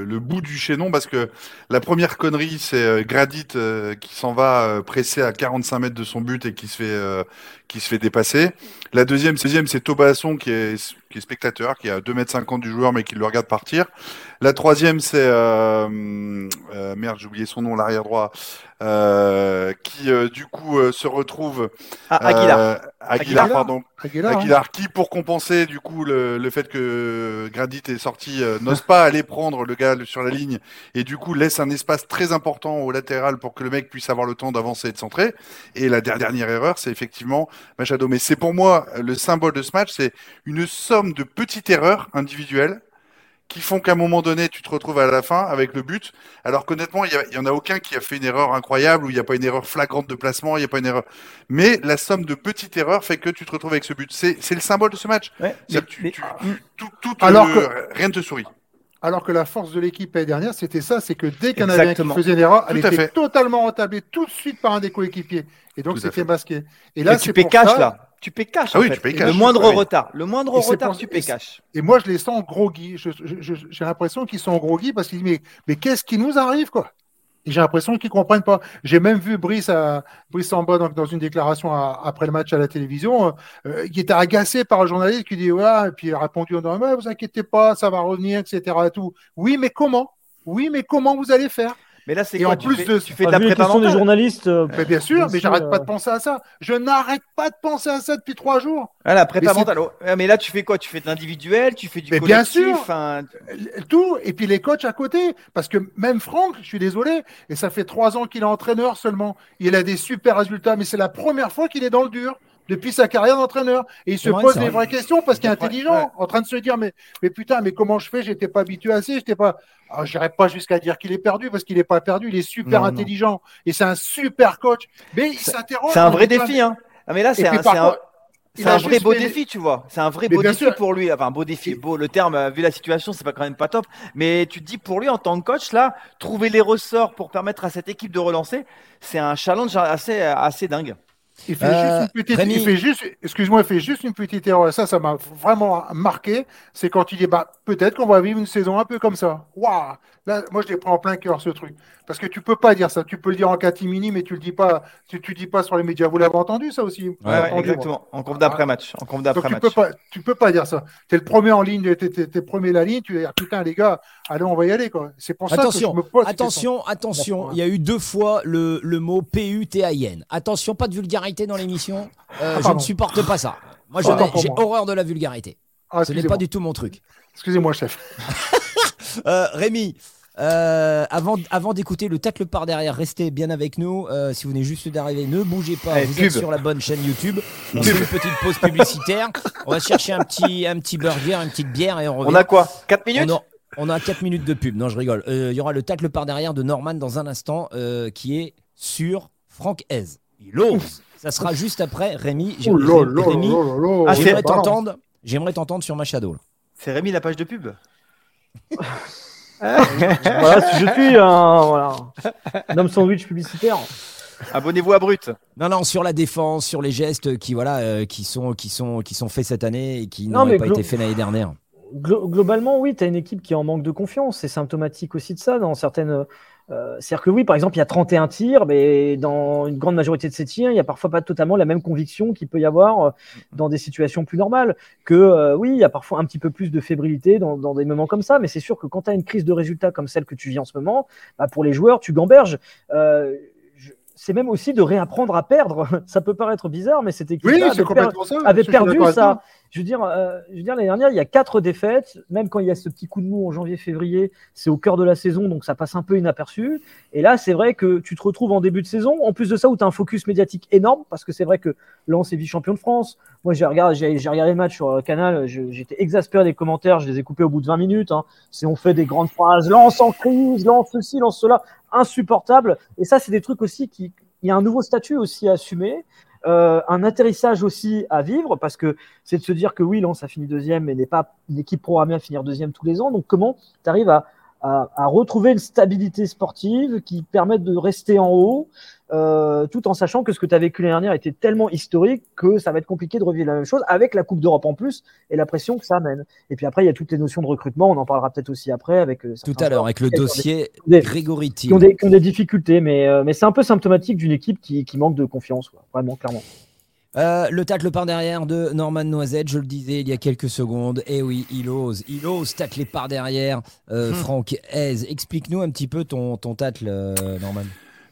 le, bout du chaînon parce que la première connerie, c'est euh, Gradit euh, qui s'en va euh, presser à 45 mètres de son but et qui se fait qui se fait dépasser. La deuxième, deuxième c'est Tobasson qui est qui est spectateur, qui est à 2 mètres 50 du joueur mais qui le regarde partir. La troisième, c'est merde, j'ai oublié son nom, l'arrière droit, euh, qui euh, du coup euh, se retrouve Ah, Aguilar. euh, Aguilar, Aguilar. pardon. Aguilar, hein. Aguilar, qui pour compenser du coup le, le fait que Gradit est sorti, euh, n'ose pas aller prendre le gars sur la ligne et du coup laisse un espace très important au latéral pour que le mec puisse avoir le temps d'avancer et de centrer. Et la der- dernière erreur, c'est effectivement Machado. Mais c'est pour moi le symbole de ce match, c'est une somme de petites erreurs individuelles qui font qu'à un moment donné, tu te retrouves à la fin avec le but, alors qu'honnêtement, il y a- il y en a aucun qui a fait une erreur incroyable, ou il n'y a pas une erreur flagrante de placement, il n'y a pas une erreur. Mais la somme de petites erreurs fait que tu te retrouves avec ce but. C'est c'est le symbole de ce match. Ouais, mais- que tu- mais- tu- tout, tout te- Alors que- rien ne te sourit. Alors que la force de l'équipe l'année dernière, c'était ça, c'est que dès en avait un qui faisait une erreur, elle Tout était fait. totalement retablée tout de suite par un des coéquipiers. Et donc c'était fait. masqué. Et là, tu c'est pour cash ça- là. Tu paies cash. Ah en oui, fait. tu payes Le cash. moindre Ah oui. retard. Le moindre Et retard, pour- tu payes cash. Et moi, je les sens je- je- J'ai l'impression qu'ils sont groggy parce qu'ils disent mais, mais qu'est-ce qui nous arrive quoi? Et j'ai l'impression qu'ils comprennent pas. J'ai même vu Brice, à, Brice Samba donc, dans une déclaration à- après le match à la télévision, euh, qui était agacé par un journaliste qui dit ouais, et puis il a répondu en disant ouais, vous inquiétez pas, ça va revenir, etc. et tout. Oui, mais comment? Oui, mais comment vous allez faire? Mais là, c'est quoi en tu plus fais, de- tu fais de la vu les prépa questions des journalistes, euh, Mais bien sûr, Bien mais j'arrête pas euh. de penser à ça. Je n'arrête pas de penser à ça depuis trois jours. Ah, la prépa mentale. oh, Mais là, tu fais quoi? Tu fais de l'individuel, tu fais du Mais bien collectif. sûr. enfin, Tout, et puis les coachs à côté. Parce que même Franck, je suis désolé, et ça fait trois ans qu'il est entraîneur seulement. Il a des super résultats, mais c'est la première fois qu'il est dans le dur depuis sa carrière d'entraîneur. Et il se pose des vrai. vraies questions parce qu'il est intelligent, ouais. en train de se dire mais, mais putain, mais comment je fais? J'étais pas habitué à ça, j'étais pas. Ah, J'irais pas jusqu'à dire qu'il est perdu parce qu'il est pas perdu, il est super Non, non. intelligent et c'est un super coach. Mais il s'interroge. C'est un vrai défi. Hein. Ah, mais là, c'est un, c'est un- vrai beau fait défi, tu vois. C'est un vrai Mais beau défi sûr. pour lui. Enfin, beau défi. Beau, le terme, euh, vu la situation, c'est pas quand même pas top. Mais tu te dis, pour lui, en tant que coach, là, trouver les ressorts pour permettre à cette équipe de relancer, c'est un challenge assez, assez dingue. Il fait Euh, juste une petite, Rémi. il fait juste, excuse-moi, il fait juste une petite erreur. Ça, ça m'a vraiment marqué. C'est quand il dit, bah, peut-être qu'on va vivre une saison un peu comme ça. Waouh! Là, moi, je l'ai pris en plein cœur, ce truc. Parce que tu peux pas dire ça. Tu peux le dire en catimini, mais tu le dis pas, tu, tu dis pas sur les médias. Vous l'avez entendu, ça aussi? Ouais, entendu, exactement. En conf d'après-match. En conf Donc, d'après tu match. peux pas, tu peux pas dire ça. T'es le premier en ligne, t'es, t'es, t'es premier la ligne, tu dis, ah, putain, les gars, allez, on va y aller, quoi. C'est pour ça Attention, que je me pose cette question. attention, attention. Il y a eu deux fois le, le mot P-U-T-A-I-N. Attention, pas de vulgarité dans l'émission. Euh, Ah, je ne supporte pas ça. Moi, j'ai horreur de la vulgarité. Ah, Ce n'est pas du tout mon truc. Excusez-moi, chef. Euh, Rémi, euh, avant, avant d'écouter le tacle par derrière, restez bien avec nous. Euh, si vous venez juste d'arriver, ne bougez pas. Eh, vous pub. êtes sur la bonne chaîne YouTube. On fait une petite pause publicitaire. On va chercher un petit, un petit burger, une petite bière et on revient. On a quoi 4 minutes On a, on a 4 minutes de pub. Non, je rigole. Euh, Il y aura le tacle par derrière de Norman dans un instant euh, qui est sur Franck Hez. Il ose. Ça sera juste après Rémi. J'aimerais t'entendre. J'aimerais t'entendre sur Machado. là. C'est Rémi la page de pub? voilà, si je suis un, voilà, un homme sandwich publicitaire. Abonnez-vous à Brut. Non, non, sur la défense, sur les gestes qui, voilà, euh, qui, sont, qui, sont, qui sont faits cette année et qui Non, n'auraient mais pas été faits l'année dernière. Glo- globalement, oui, tu as une équipe qui est en manque de confiance. C'est symptomatique aussi de ça dans certaines. Euh, C'est-à-dire que oui, par exemple, il y a 31 tirs, mais dans une grande majorité de ces tirs, il n'y a parfois pas totalement la même conviction qu'il peut y avoir euh, dans des situations plus normales. Que euh, oui, il y a parfois un petit peu plus de fébrilité dans, dans des moments comme ça, mais c'est sûr que quand tu as une crise de résultats comme celle que tu vis en ce moment, bah, pour les joueurs, tu gamberges. Euh, c'est même aussi de réapprendre à perdre. Ça peut paraître bizarre, mais cette équipe Oui, c'est avait, per- avait perdu ça. Je veux dire, euh, je veux dire l'année dernière, il y a quatre défaites. Même quand il y a ce petit coup de mou en janvier-février, c'est au cœur de la saison, donc ça passe un peu inaperçu. Et là, c'est vrai que tu te retrouves en début de saison. En plus de ça, où tu as un focus médiatique énorme, parce que c'est vrai que Lens est vice-champion de France. Moi, j'ai regardé, j'ai, regardé le match sur euh, Canal. J'étais exaspéré des commentaires. Je les ai coupés au bout de 20 minutes. Hein. C'est on fait des grandes phrases, lance en crise, lance ceci, lance cela, insupportable. Et ça, c'est des trucs aussi qui, il y a un nouveau statut aussi à assumer. Euh, un atterrissage aussi à vivre parce que c'est de se dire que oui, Lens a fini deuxième mais n'est pas une équipe programmée à finir deuxième tous les ans. Donc comment tu arrives à, à, à retrouver une stabilité sportive qui permette de rester en haut euh, tout en sachant que ce que tu as vécu l'année dernière était tellement historique que ça va être compliqué de revivre la même chose avec la Coupe d'Europe en plus et la pression que ça amène. Et puis après, il y a toutes les notions de recrutement, on en parlera peut-être aussi après avec euh, Tout à l'heure, avec le dossier des- qui ont, des, qui ont des difficultés, mais, euh, mais c'est un peu symptomatique d'une équipe qui, qui manque de confiance, quoi. vraiment, clairement. Euh, le tacle par derrière de Norman Noisette, je le disais il y a quelques secondes. Et oui, il ose, il ose tacler par derrière euh, Hmm. Franck Hez. Explique-nous un petit peu ton, ton tacle, euh, Norman.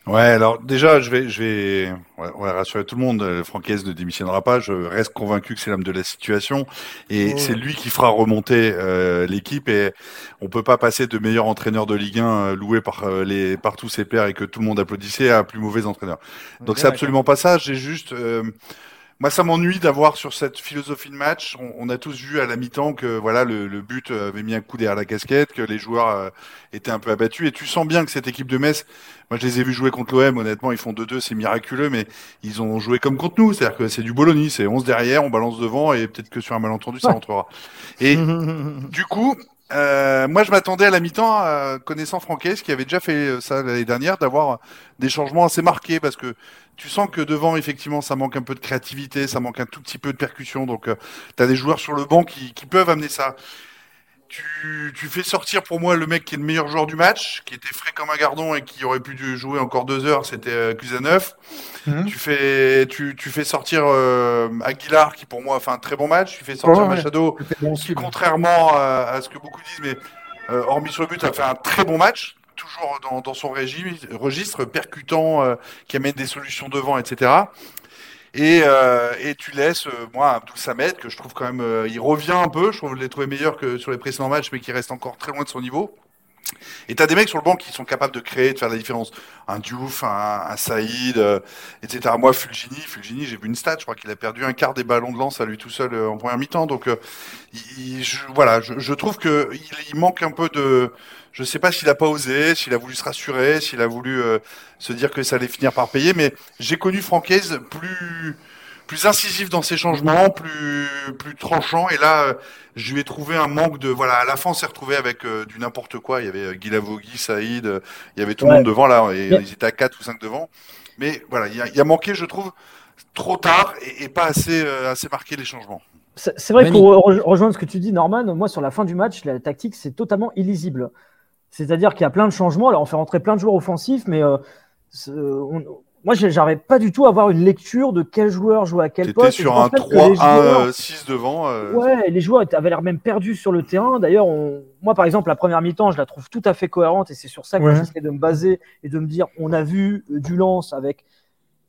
Ouais, alors déjà, je vais, je vais, ouais, on va rassurer tout le monde. euh, Francaise ne démissionnera pas. Je reste convaincu que c'est l'homme de la situation et Oh. c'est lui qui fera remonter euh, l'équipe. Et on peut pas passer de meilleur entraîneur de Ligue 1 euh, loué par les par tous ses pairs et que tout le monde applaudissait à plus mauvais entraîneur. Donc c'est absolument pas ça. J'ai juste moi, ça m'ennuie d'avoir sur cette philosophie de match. On, on a tous vu à la mi-temps que voilà le, le but avait mis un coup derrière la casquette, que les joueurs euh, étaient un peu abattus. Et tu sens bien que cette équipe de Metz, moi je les ai vus jouer contre l'OM. Honnêtement, ils font 2-2, c'est miraculeux, mais ils ont joué comme contre nous. C'est-à-dire que c'est du Bologna, c'est 11 derrière, on balance devant et peut-être que sur un malentendu ça rentrera. Et du coup. Euh, moi, je m'attendais à la mi-temps, euh, connaissant Franquès, qui avait déjà fait euh, ça l'année dernière, d'avoir des changements assez marqués, parce que tu sens que devant, effectivement, ça manque un peu de créativité, ça manque un tout petit peu de percussion. Donc, tu as des joueurs sur le banc qui peuvent amener ça. Tu, tu, fais sortir pour moi le mec qui est le meilleur joueur du match, qui était frais comme un gardon et qui aurait pu jouer encore deux heures, c'était euh, Kuzanev. Mmh. Tu, fais, tu, tu fais sortir euh, Aguilar, qui pour moi a fait un très bon match. Tu fais sortir oh, Machado, bon qui, contrairement à, à, ce que beaucoup disent, mais euh, hormis sur le but, a fait un très bon match toujours dans, dans son régime, registre percutant, euh, qui amène des solutions devant, etc. Et, euh, et tu laisses, euh, moi, Abdou Samed, que je trouve quand même, euh, il revient un peu, je trouve l'ai trouvé meilleur que sur les précédents matchs, mais qui reste encore très loin de son niveau. Et tu as des mecs sur le banc qui sont capables de créer, de faire la différence. Un Diouf, un, un Saïd, euh, etc. Moi, Fulgini, Fulgini j'ai vu une stat, je crois qu'il a perdu un quart des ballons de lance à lui tout seul euh, en première mi-temps. Donc, euh, je, voilà, je, trouve que il, manque un peu de. Je sais pas s'il a pas osé, s'il a voulu se rassurer, s'il a voulu se dire que ça allait finir par payer. Mais j'ai connu Francaise plus plus incisif dans ses changements, plus plus tranchant. Et là, euh, je lui ai trouvé un manque de voilà. À la fin, on s'est retrouvé avec euh, du n'importe quoi. Il y avait Guy Lavogui, Saïd, euh, il y avait tout ouais. le monde devant là, et ils étaient à 4 ou 5 devant. Mais voilà, il y, a, il y a manqué, je trouve, trop tard et, et pas assez assez marqué les changements. C'est vrai que pour re rejoindre ce que tu dis, Norman, moi sur la fin du match, la tactique c'est totalement illisible. C'est-à-dire qu'il y a plein de changements. Alors on fait rentrer plein de joueurs offensifs, mais euh, on, moi j'arrive pas du tout à avoir une lecture de quel joueur joue à quel poste. sur un 3-1-6 devant. Euh... Ouais, les joueurs avaient l'air même perdus sur le terrain. D'ailleurs, on... moi par exemple, la première mi-temps, je la trouve tout à fait cohérente et c'est sur ça que ouais. j'essaie de me baser et de me dire on a vu euh, du lance avec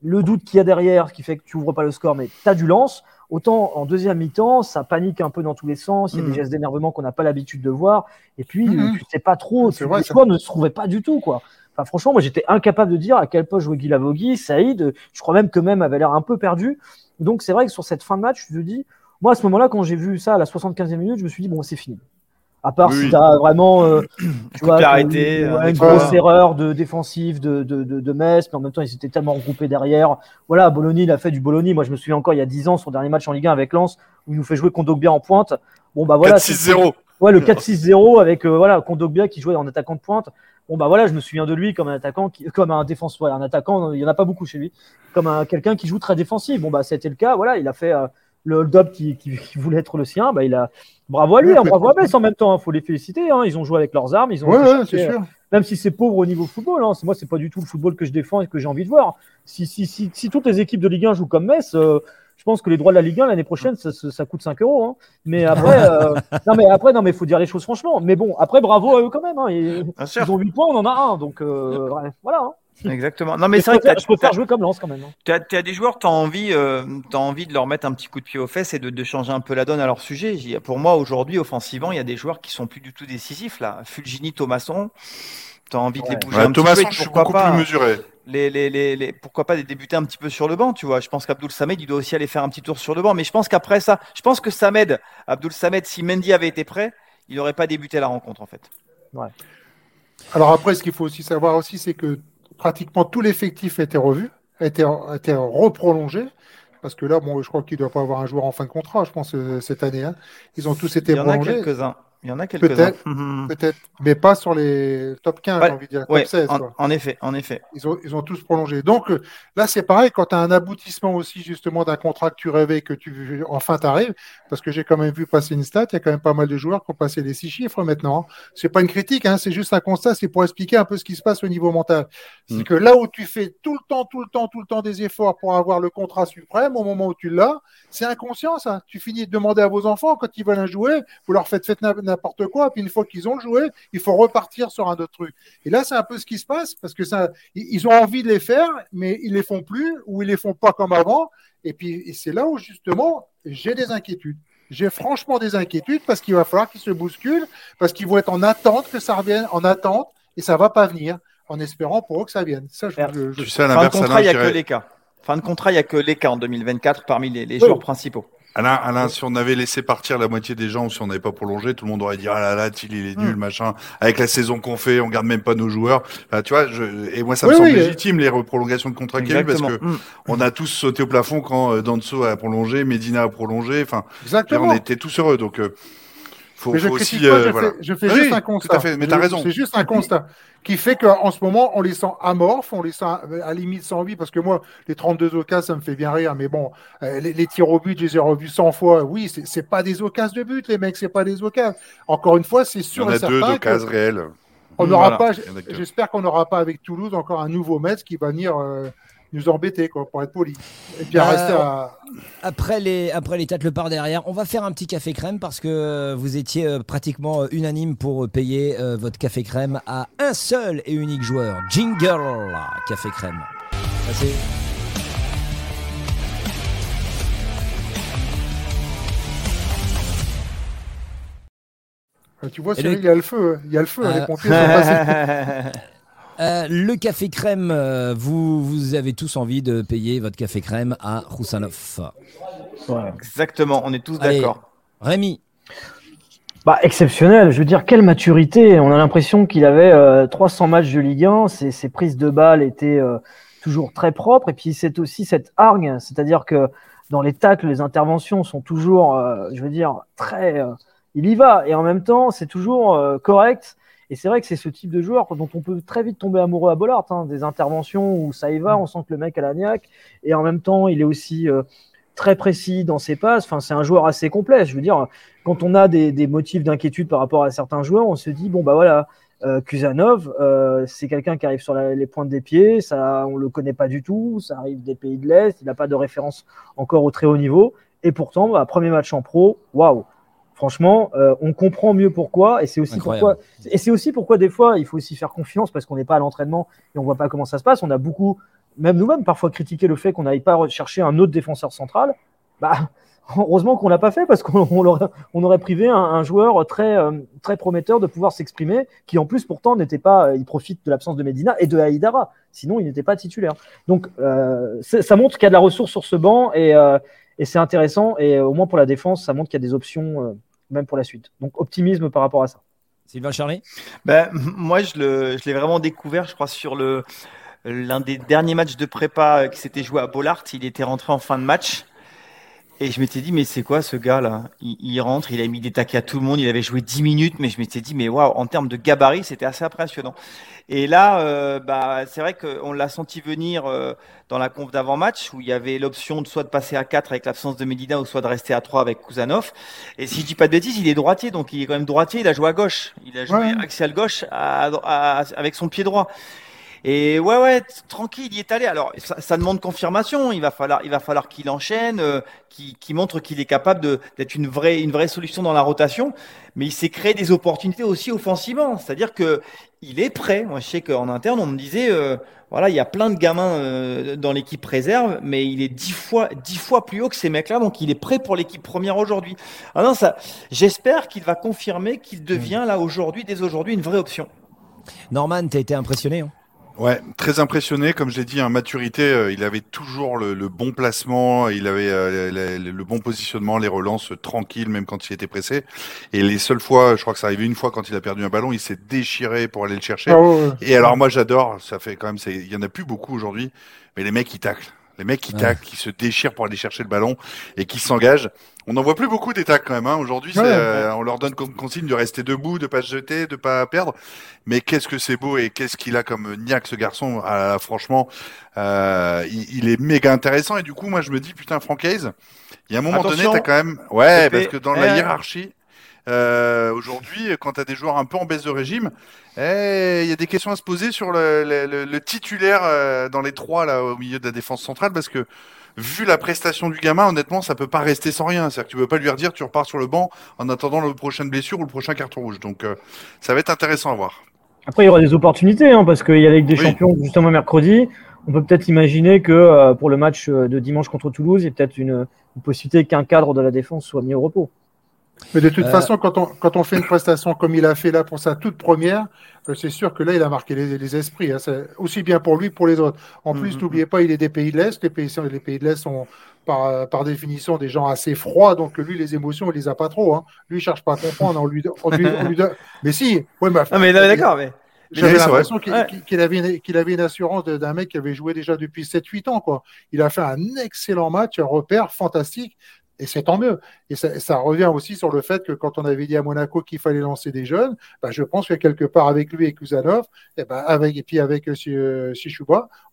le doute qu'il y a derrière, ce qui fait que tu ouvres pas le score, mais tu as du lance. Autant en deuxième mi-temps, ça panique un peu dans tous les sens. Il y a mmh. des gestes d'énervement qu'on n'a pas l'habitude de voir. Et puis, mmh. tu sais pas trop. Les joueurs ne se trouvaient pas du tout, quoi. Enfin, franchement, moi, j'étais incapable de dire à quel poste jouait Guy Lavogui, Saïd. Je crois même que même avait l'air un peu perdu. Donc, c'est vrai que sur cette fin de match, je te dis, moi, à ce moment-là, quand j'ai vu ça à la 75e minute, je me suis dit, bon, c'est fini. À part oui. si tu as vraiment euh, tu vois, arrêté, une, une grosse erreur de défensive de, de, de, de, Metz, mais en même temps, ils étaient tellement regroupés derrière. Voilà, Bologna, il a fait du Bologna. Moi, je me souviens encore il y a 10 ans, son dernier match en Ligue 1 avec Lens, où il nous fait jouer Kondogbia en pointe. Bon, bah voilà. 4-6-0. Ouais, le 4-6-0 avec euh, voilà, Kondogbia qui jouait en attaquant de pointe. Bon, bah voilà, je me souviens de lui comme un attaquant, qui, comme un défenseur, ouais, un attaquant, il n'y en a pas beaucoup chez lui, comme un, quelqu'un qui joue très défensif. Bon, bah c'était le cas. Voilà, il a fait. Euh, le hold-up qui, qui, qui, voulait être le sien, bah, il a bravo à lui, hein, bravo à Metz en même temps, il faut les féliciter. Hein, ils ont joué avec leurs armes, ils ont ouais, cherché, sûr. même si c'est pauvre au niveau football. Hein, moi, c'est pas du tout le football que je défends et que j'ai envie de voir. Si, si, si, si, toutes les équipes de Ligue 1 jouent comme Metz, euh, je pense que les droits de la Ligue 1 l'année prochaine, ça, ça, ça, coûte 5 euros. Hein. Mais après, euh, non mais après, non mais faut dire les choses franchement. Mais bon, après, bravo à eux quand même. Hein. Ils, ils ont 8 points, on en a un, donc euh, voilà. Exactement. Non, mais c'est vrai que je préfère t'as- jouer comme lance quand même. hein. Tu as, des joueurs, tu as envie, euh, t'as envie de leur mettre un petit coup de pied aux fesses et de, de changer un peu la donne à leur sujet. Pour moi, aujourd'hui, offensivement, il y a des joueurs qui sont plus du tout décisifs. là. Fulgini, Thomasson, tu as envie de les bouger Ouais, un Thomasson, petit peu. je suis beaucoup pas, plus mesuré. Les, les, les, les- pourquoi pas les débuter un petit peu sur le banc, tu vois. Je pense qu'Abdoul Samed, il doit aussi aller faire un petit tour sur le banc. Mais je pense qu'après ça, je pense que Samed, Abdoul Samed, si Mendy avait été prêt, il n'aurait pas débuté la rencontre, en fait. Alors après, ce qu'il faut aussi savoir aussi, c'est que pratiquement tout l'effectif a été revu, a été, a été reprolongé. Parce que là, bon, je crois qu'il ne doit pas avoir un joueur en fin de contrat, je pense, euh, cette année. hein. Ils ont tous été Il y en a prolongés. quelques-uns. Il y en a quelques-uns. Peut-être, peut-être, mais pas sur les top 15, Ouais, j'ai envie de dire, top ouais, 16. en, quoi. en effet, en effet. Ils ont, ils ont tous prolongé. Donc euh, là, c'est pareil, quand tu as un aboutissement aussi justement d'un contrat que tu rêvais, que tu enfin t'arrives, parce que j'ai quand même vu passer une stat, il y a quand même pas mal de joueurs qui ont passé les six chiffres maintenant. hein. C'est pas une critique, hein, c'est juste un constat, c'est pour expliquer un peu ce qui se passe au niveau mental. C'est Mm. que là où tu fais tout le temps, tout le temps, tout le temps des efforts pour avoir le contrat suprême, au moment où tu l'as, c'est inconscient ça. Tu finis de demander à vos enfants quand ils veulent un jouet, vous leur faites, na- n'importe quoi, puis une fois qu'ils ont jouet, il faut repartir sur un autre truc. Et là, c'est un peu ce qui se passe parce que ça, ils ont envie de les faire, mais ils les font plus ou ils les font pas comme avant. Et puis c'est là où justement j'ai des inquiétudes. J'ai franchement des inquiétudes parce qu'il va falloir qu'ils se bousculent, parce qu'ils vont être en attente que ça revienne, en attente, et ça va pas venir, en espérant pour eux que ça vienne. Ça, je, je- je- Tu sais, à Fin de l'inverse, contrat, Alain, il n'y a je que les cas. Fin de contrat, il n'y a que les cas en 2024 parmi les, les Oui. joueurs principaux. Alain, Alain, si on avait laissé partir la moitié des gens ou si on n'avait pas prolongé, tout le monde aurait dit ah là là, Thiel, il est Hmm. nul, machin. Avec la saison qu'on fait, on garde même pas nos joueurs. Enfin, tu vois, je... et moi ça me Oui, semble oui, légitime les prolongations de contrat qu'il y a eu parce que Mm. on a tous sauté au plafond quand euh, Danso a prolongé, Medina a prolongé. Enfin, on était tous heureux. Donc, euh, faut, Mais je faut aussi, pas, euh, je voilà. fais, je fais Oui, juste un tout constat. à fait, mais Je- t'as raison. C'est juste un constat qui fait qu'en ce moment, on les sent amorphes, on les sent à à limite sans vie, parce que moi, les 32 occasions, ça me fait bien rire, mais bon, euh, les, les tirs au but, je les ai revus 100 fois. Oui, c'est c'est pas des occasions de but, les mecs, c'est pas des occasions. Encore une fois, c'est Il y sûr en et a deux d'occasions réelles. on n'aura Voilà. pas, j'espère qu'on n'aura pas avec Toulouse encore un nouveau Metz qui va venir euh, nous embêter, quoi, pour être poli. Et puis à Euh, rester à. Après les, après les têtes le par derrière, on va faire un petit café crème parce que euh, vous étiez euh, pratiquement euh, unanime pour payer votre café crème à un seul et unique joueur. Jingle Café crème. C'est- Tu vois, Cyril, il y a le feu, il y a le feu, Euh, les pompiers sont passés. Euh, le café crème, euh, vous, vous avez tous envie de payer votre café crème à Roussanov. Exactement, on est tous Allez. d'accord. Rémi, Bah, exceptionnel. Je veux dire, quelle maturité. On a l'impression qu'il avait euh, 300 matchs de Ligue 1. Ses, ses prises de balles étaient euh, toujours très propres. Et puis, c'est aussi cette hargne. C'est-à-dire que dans les tacles, les interventions sont toujours, euh, je veux dire, très. euh, il y va. Et en même temps, c'est toujours euh, correct. Et c'est vrai que c'est ce type de joueur dont on peut très vite tomber amoureux à Bollard. hein. Des interventions où ça y va, on sent que le mec a la niaque. Et en même temps, il est aussi euh, très précis dans ses passes. Enfin, c'est un joueur assez complet. Je veux dire, quand on a des, des motifs d'inquiétude par rapport à certains joueurs, on se dit bon bah voilà, euh, Kuzanov, euh, c'est quelqu'un qui arrive sur la- les pointes des pieds, ça on le connaît pas du tout, ça arrive des pays de l'est, il n'a pas de référence encore au très haut niveau, et pourtant bah, premier match en pro, waouh. Franchement, euh, on comprend mieux pourquoi, et c'est aussi Incroyable. pourquoi, et c'est aussi pourquoi des fois il faut aussi faire confiance parce qu'on n'est pas à l'entraînement et on voit pas comment ça se passe. On a beaucoup, même nous-mêmes, parfois critiqué le fait qu'on n'aille pas chercher un autre défenseur central. Bah, heureusement qu'on l'a pas fait parce qu'on on l'aurait- on aurait privé un, un joueur très, euh, très prometteur de pouvoir s'exprimer, qui en plus pourtant n'était pas, euh, il profite de l'absence de Medina et de Haïdara, sinon il n'était pas titulaire. Donc euh, ça montre qu'il y a de la ressource sur ce banc et, euh, et c'est intéressant et au moins pour la défense, ça montre qu'il y a des options même pour la suite. Donc optimisme par rapport à ça. Sylvain Charlet? Ben, moi, je l'ai vraiment découvert, je crois, sur le l'un des derniers matchs de prépa euh, qui s'était joué à Bollard. Il était rentré en fin de match. Et je m'étais dit, mais c'est quoi ce gars-là? Il, il rentre, il a mis des taquets à tout le monde, il avait joué 10 minutes, mais je m'étais dit, mais waouh, en termes de gabarit, c'était assez impressionnant. Et là, euh, bah, c'est vrai qu'on l'a senti venir euh, dans la conf d'avant-match, où il y avait l'option de soit de passer à 4 avec l'absence de Medina, ou soit de rester à 3 avec Kuzanov. Et si je dis pas de bêtises, il est droitier, donc il est quand même droitier, il a joué à gauche. Il a joué Ouais. axial gauche à- à- avec son pied droit. Et ouais, ouais, tranquille, il y est allé. Alors, ça, ça demande confirmation. Il va falloir, il va falloir qu'il enchaîne, euh, qu'il qu'il montre qu'il est capable d'être une vraie, une vraie solution dans la rotation. Mais il s'est créé des opportunités aussi offensivement. C'est-à-dire que il est prêt. Moi, je sais qu'en interne, on me disait, euh, voilà, il y a plein de gamins euh, dans l'équipe réserve, mais il est dix fois, dix fois plus haut que ces mecs-là. Donc, il est prêt pour l'équipe première aujourd'hui. Ah non, ça, j'espère qu'il va confirmer qu'il devient là aujourd'hui, dès aujourd'hui, une vraie option. Norman, t'as été impressionné hein? Ouais, très impressionné. Comme je l'ai dit, en maturité, euh, il avait toujours le, le bon placement, il avait euh, le, le- le bon positionnement, les relances euh, tranquilles, même quand il était pressé. Et les seules fois, je crois que ça arrivait une fois quand il a perdu un ballon, il s'est déchiré pour aller le chercher. Ah ouais, ouais. Et alors moi j'adore, ça fait quand même, c'est- il y en a plus beaucoup aujourd'hui, mais les mecs qui taclent, les mecs qui Ouais. taclent, qui se déchirent pour aller chercher le ballon et qui s'engagent. On n'en voit plus beaucoup des tacles quand même. Hein. Aujourd'hui, Ouais. euh, on leur donne comme consigne de rester debout, de pas se jeter, de pas perdre. Mais qu'est-ce que c'est beau et qu'est-ce qu'il a comme niaque ce garçon. Ah, franchement, euh, il, il est méga intéressant. Et du coup, moi je me dis putain, Franck Hayes, il y a un moment Attention. donné, t'as quand même, ouais, parce que dans la hiérarchie. Euh, aujourd'hui, quand tu as des joueurs un peu en baisse de régime, eh, il y a des questions à se poser sur le, le- le- le titulaire euh, dans les trois là au milieu de la défense centrale parce que vu la prestation du gamin, honnêtement, ça peut pas rester sans rien. C'est-à-dire que tu peux pas lui redire tu repars sur le banc en attendant la prochaine blessure ou le prochain carton rouge. Donc euh, ça va être intéressant à voir. Après, il y aura des opportunités, hein, parce qu'il y a la Ligue des Oui. Champions justement mercredi. On peut peut-être imaginer que euh, pour le match de dimanche contre Toulouse, il y a peut-être une, une possibilité qu'un cadre de la défense soit mis au repos. Mais de toute Euh, façon, quand on, quand on fait une prestation comme il a fait là pour sa toute première, euh, c'est sûr que là, il a marqué les, les esprits. hein. Aussi bien pour lui que pour les autres. En plus, Mhm. n'oubliez pas, il est des pays de l'Est. Les pays, les pays de l'Est sont par, euh, par définition des gens assez froids. Donc lui, les émotions, il les a pas trop. Hein. Lui, il cherche pas à comprendre. On lui, on lui, on lui donne- Mais si, ouais, mais, Non, d'accord, mais. J'avais l'impression qu'il Ouais. avait, une- qu'il avait une assurance d'un mec qui avait joué déjà depuis 7-8 ans. Quoi. Il a fait un excellent match, un repère fantastique, et c'est tant mieux. Et ça, ça revient aussi sur le fait que quand on avait dit à Monaco qu'il fallait lancer des jeunes, bah, je pense que quelque part avec lui et Kuzanov, et, ben avec, et puis avec euh, Si- euh,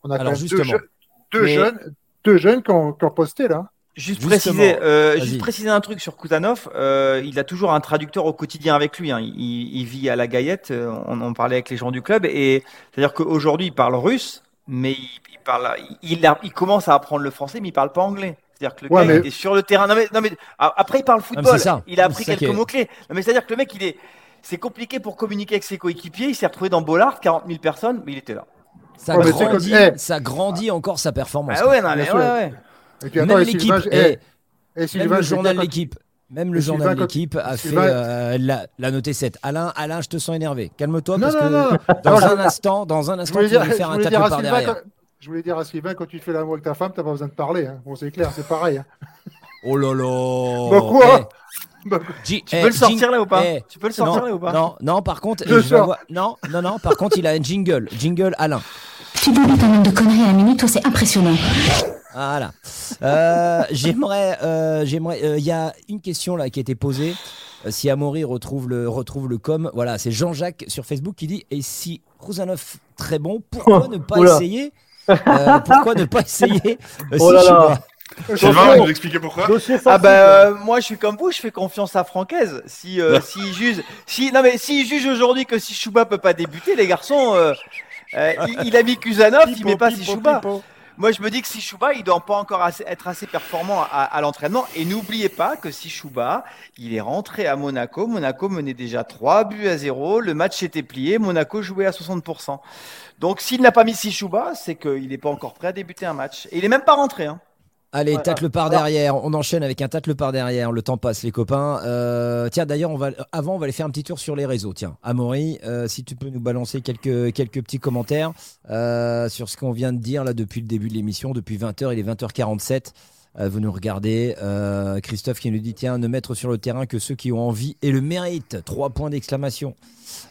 on a Alors, quand même deux, justement. jeunes- deux Mais- jeunes, deux jeunes qui ont, qui ont posté là. Juste préciser, euh, juste préciser un truc sur Kuzanov. euh, il a toujours un traducteur au quotidien avec lui. hein. Il, il vit à la Gaillette. euh, On en parlait avec les gens du club. Et c'est-à-dire qu'aujourd'hui, il parle russe, mais il, il parle, il, il a- il commence à apprendre le français, mais il parle pas anglais. C'est-à-dire que le Ouais, gars, mais- il est sur le terrain. Non mais, non mais a- après, il parle mais football. ça. Il a appris quelques est- mots-clés. Non, mais c'est-à-dire que le mec, il est. C'est compliqué pour communiquer avec ses coéquipiers. Il s'est retrouvé dans Bollard, 40 000 personnes, mais il était là. Ça, Ouais, grandit, comme- eh. ça grandit encore sa performance. Ah ouais, non, mais ouais. Et puis Même attends, et l'équipe, Sylvain, eh, eh, et même Sylvain, le journal l'équipe, même le Et journal quand- l'équipe a fait euh, la, la noté 7. Alain, Alain, je te sens énervé. Calme-toi Non, parce non, que non, non. dans Non, un instant, dans un instant, tu vas faire un tacle par derrière. quand, je voulais dire à Sylvain, quand tu fais l'amour avec ta femme, t'as pas besoin de parler. Hein. Bon, c'est clair, c'est pareil. hein. Oh là là. Bah quoi Bah, Tu peux le sortir là ou pas Tu peux le sortir non, là ou pas Non, non, par contre, Je je vais sors. avoir- non, non, non, par contre, il a un jingle, jingle Alain. Tu débutes un nombre de conneries à la minute, c'est impressionnant. Voilà. Euh, j'aimerais, euh, j'aimerais. euh, Il y a une question là qui a été posée. Euh, si Amaury retrouve le retrouve le com, voilà, c'est Jean-Jacques sur Facebook qui dit et si Rouzanov très bon, pourquoi ne pas Oula. essayer euh, Pourquoi ne pas essayer euh, Oh là si là. Sylvain, vous expliquer pourquoi Ah bah euh, moi je suis comme vous, je fais confiance à Francaise. Si euh, s'il juge, si non mais s'il juge aujourd'hui que si Chouba peut pas débuter, les garçons, euh, euh, il, il a mis Kusanov, il met pas si Chouba. Moi je me dis que si Chouba, il doit pas encore assez- être assez performant à, l'entraînement. Et n'oubliez pas que si Chouba, il est rentré à Monaco, Monaco menait déjà 3 buts à 0, le match était plié, Monaco jouait à 60%. Donc s'il n'a pas mis si Chouba, c'est qu'il n'est pas encore prêt à débuter un match. Et il est même pas rentré. Hein. Allez, Ouais, tacle par derrière. On enchaîne avec un tacle par derrière. Le temps passe, les copains. Euh, tiens, d'ailleurs, on va avant, on va aller faire un petit tour sur les réseaux. Tiens, Amaury, euh, si tu peux nous balancer quelques quelques petits commentaires euh, sur ce qu'on vient de dire là depuis le début de l'émission, depuis 20h, il est 20h47. Euh, vous nous regardez. Euh, Christophe qui nous dit tiens, ne mettre sur le terrain que ceux qui ont envie et le mérite. Trois points d'exclamation.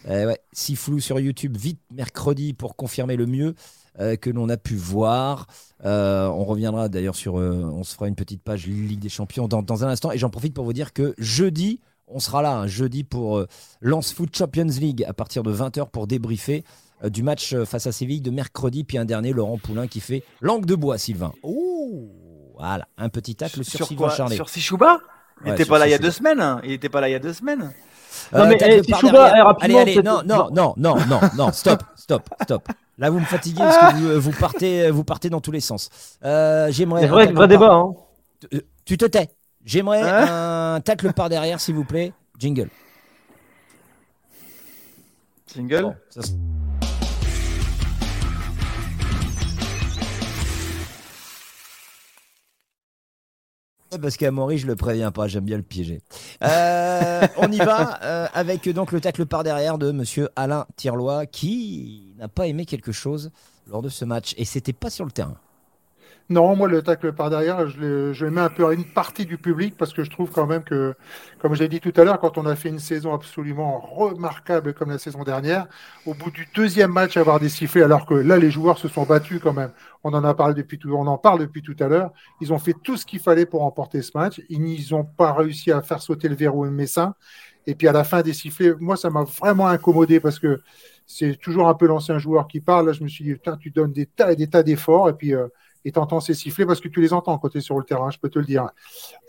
Euh, ouais, si flou sur YouTube, vite mercredi pour confirmer le mieux euh, que l'on a pu voir. Euh, on reviendra d'ailleurs sur. euh, on se fera une petite page Ligue des Champions dans, dans un instant. Et j'en profite pour vous dire que jeudi, on sera là, un jeudi pour euh, Lance Foot Champions League à partir de 20h pour débriefer euh, du match euh, face à Séville de mercredi. Puis un dernier, Laurent Poulain qui fait langue de bois, Sylvain. Ouh Voilà, un petit tacle sur, Sylvain quoi Charlet. Sur Sichouba Il Ouais, n'était sur pas là il y a deux semaines. hein. Il n'était pas là il y a deux semaines. Non, mais, tacle eh, derrière. eh, rapidement, allez, allez, non, non, non, non, non, non, stop, stop. stop. Là, vous me fatiguez parce que vous, vous partez, vous partez dans tous les sens. Euh, J'aimerais. C'est vrai, débat. Hein. Euh, Tu te tais. J'aimerais Hein un tacle par derrière, s'il vous plaît. Jingle. Jingle. Bon, ça, Parce qu'à Maury, je le préviens pas, j'aime bien le piéger. Euh, on y va euh, avec donc le tacle par derrière de Monsieur Alain Tirlois qui n'a pas aimé quelque chose lors de ce match et c'était pas sur le terrain. Non, moi, le tacle par derrière, je le, je mets un peu à une partie du public parce que je trouve quand même que, comme je l'ai dit tout à l'heure, quand on a fait une saison absolument remarquable comme la saison dernière, au bout du deuxième match, avoir des sifflets, alors que là, les joueurs se sont battus quand même. On en a parlé depuis tout, on en parle depuis tout à l'heure. Ils ont fait tout ce qu'il fallait pour remporter ce match. Ils n'ont pas réussi à faire sauter le verrou messin. Et puis à la fin des sifflets, moi, ça m'a vraiment incommodé parce que c'est toujours un peu l'ancien joueur qui parle. Là, je me suis dit, putain, tu donnes des tas et des tas d'efforts et puis euh, et t'entends ces sifflets parce que tu les entends quand tu es sur le terrain, je peux te le dire.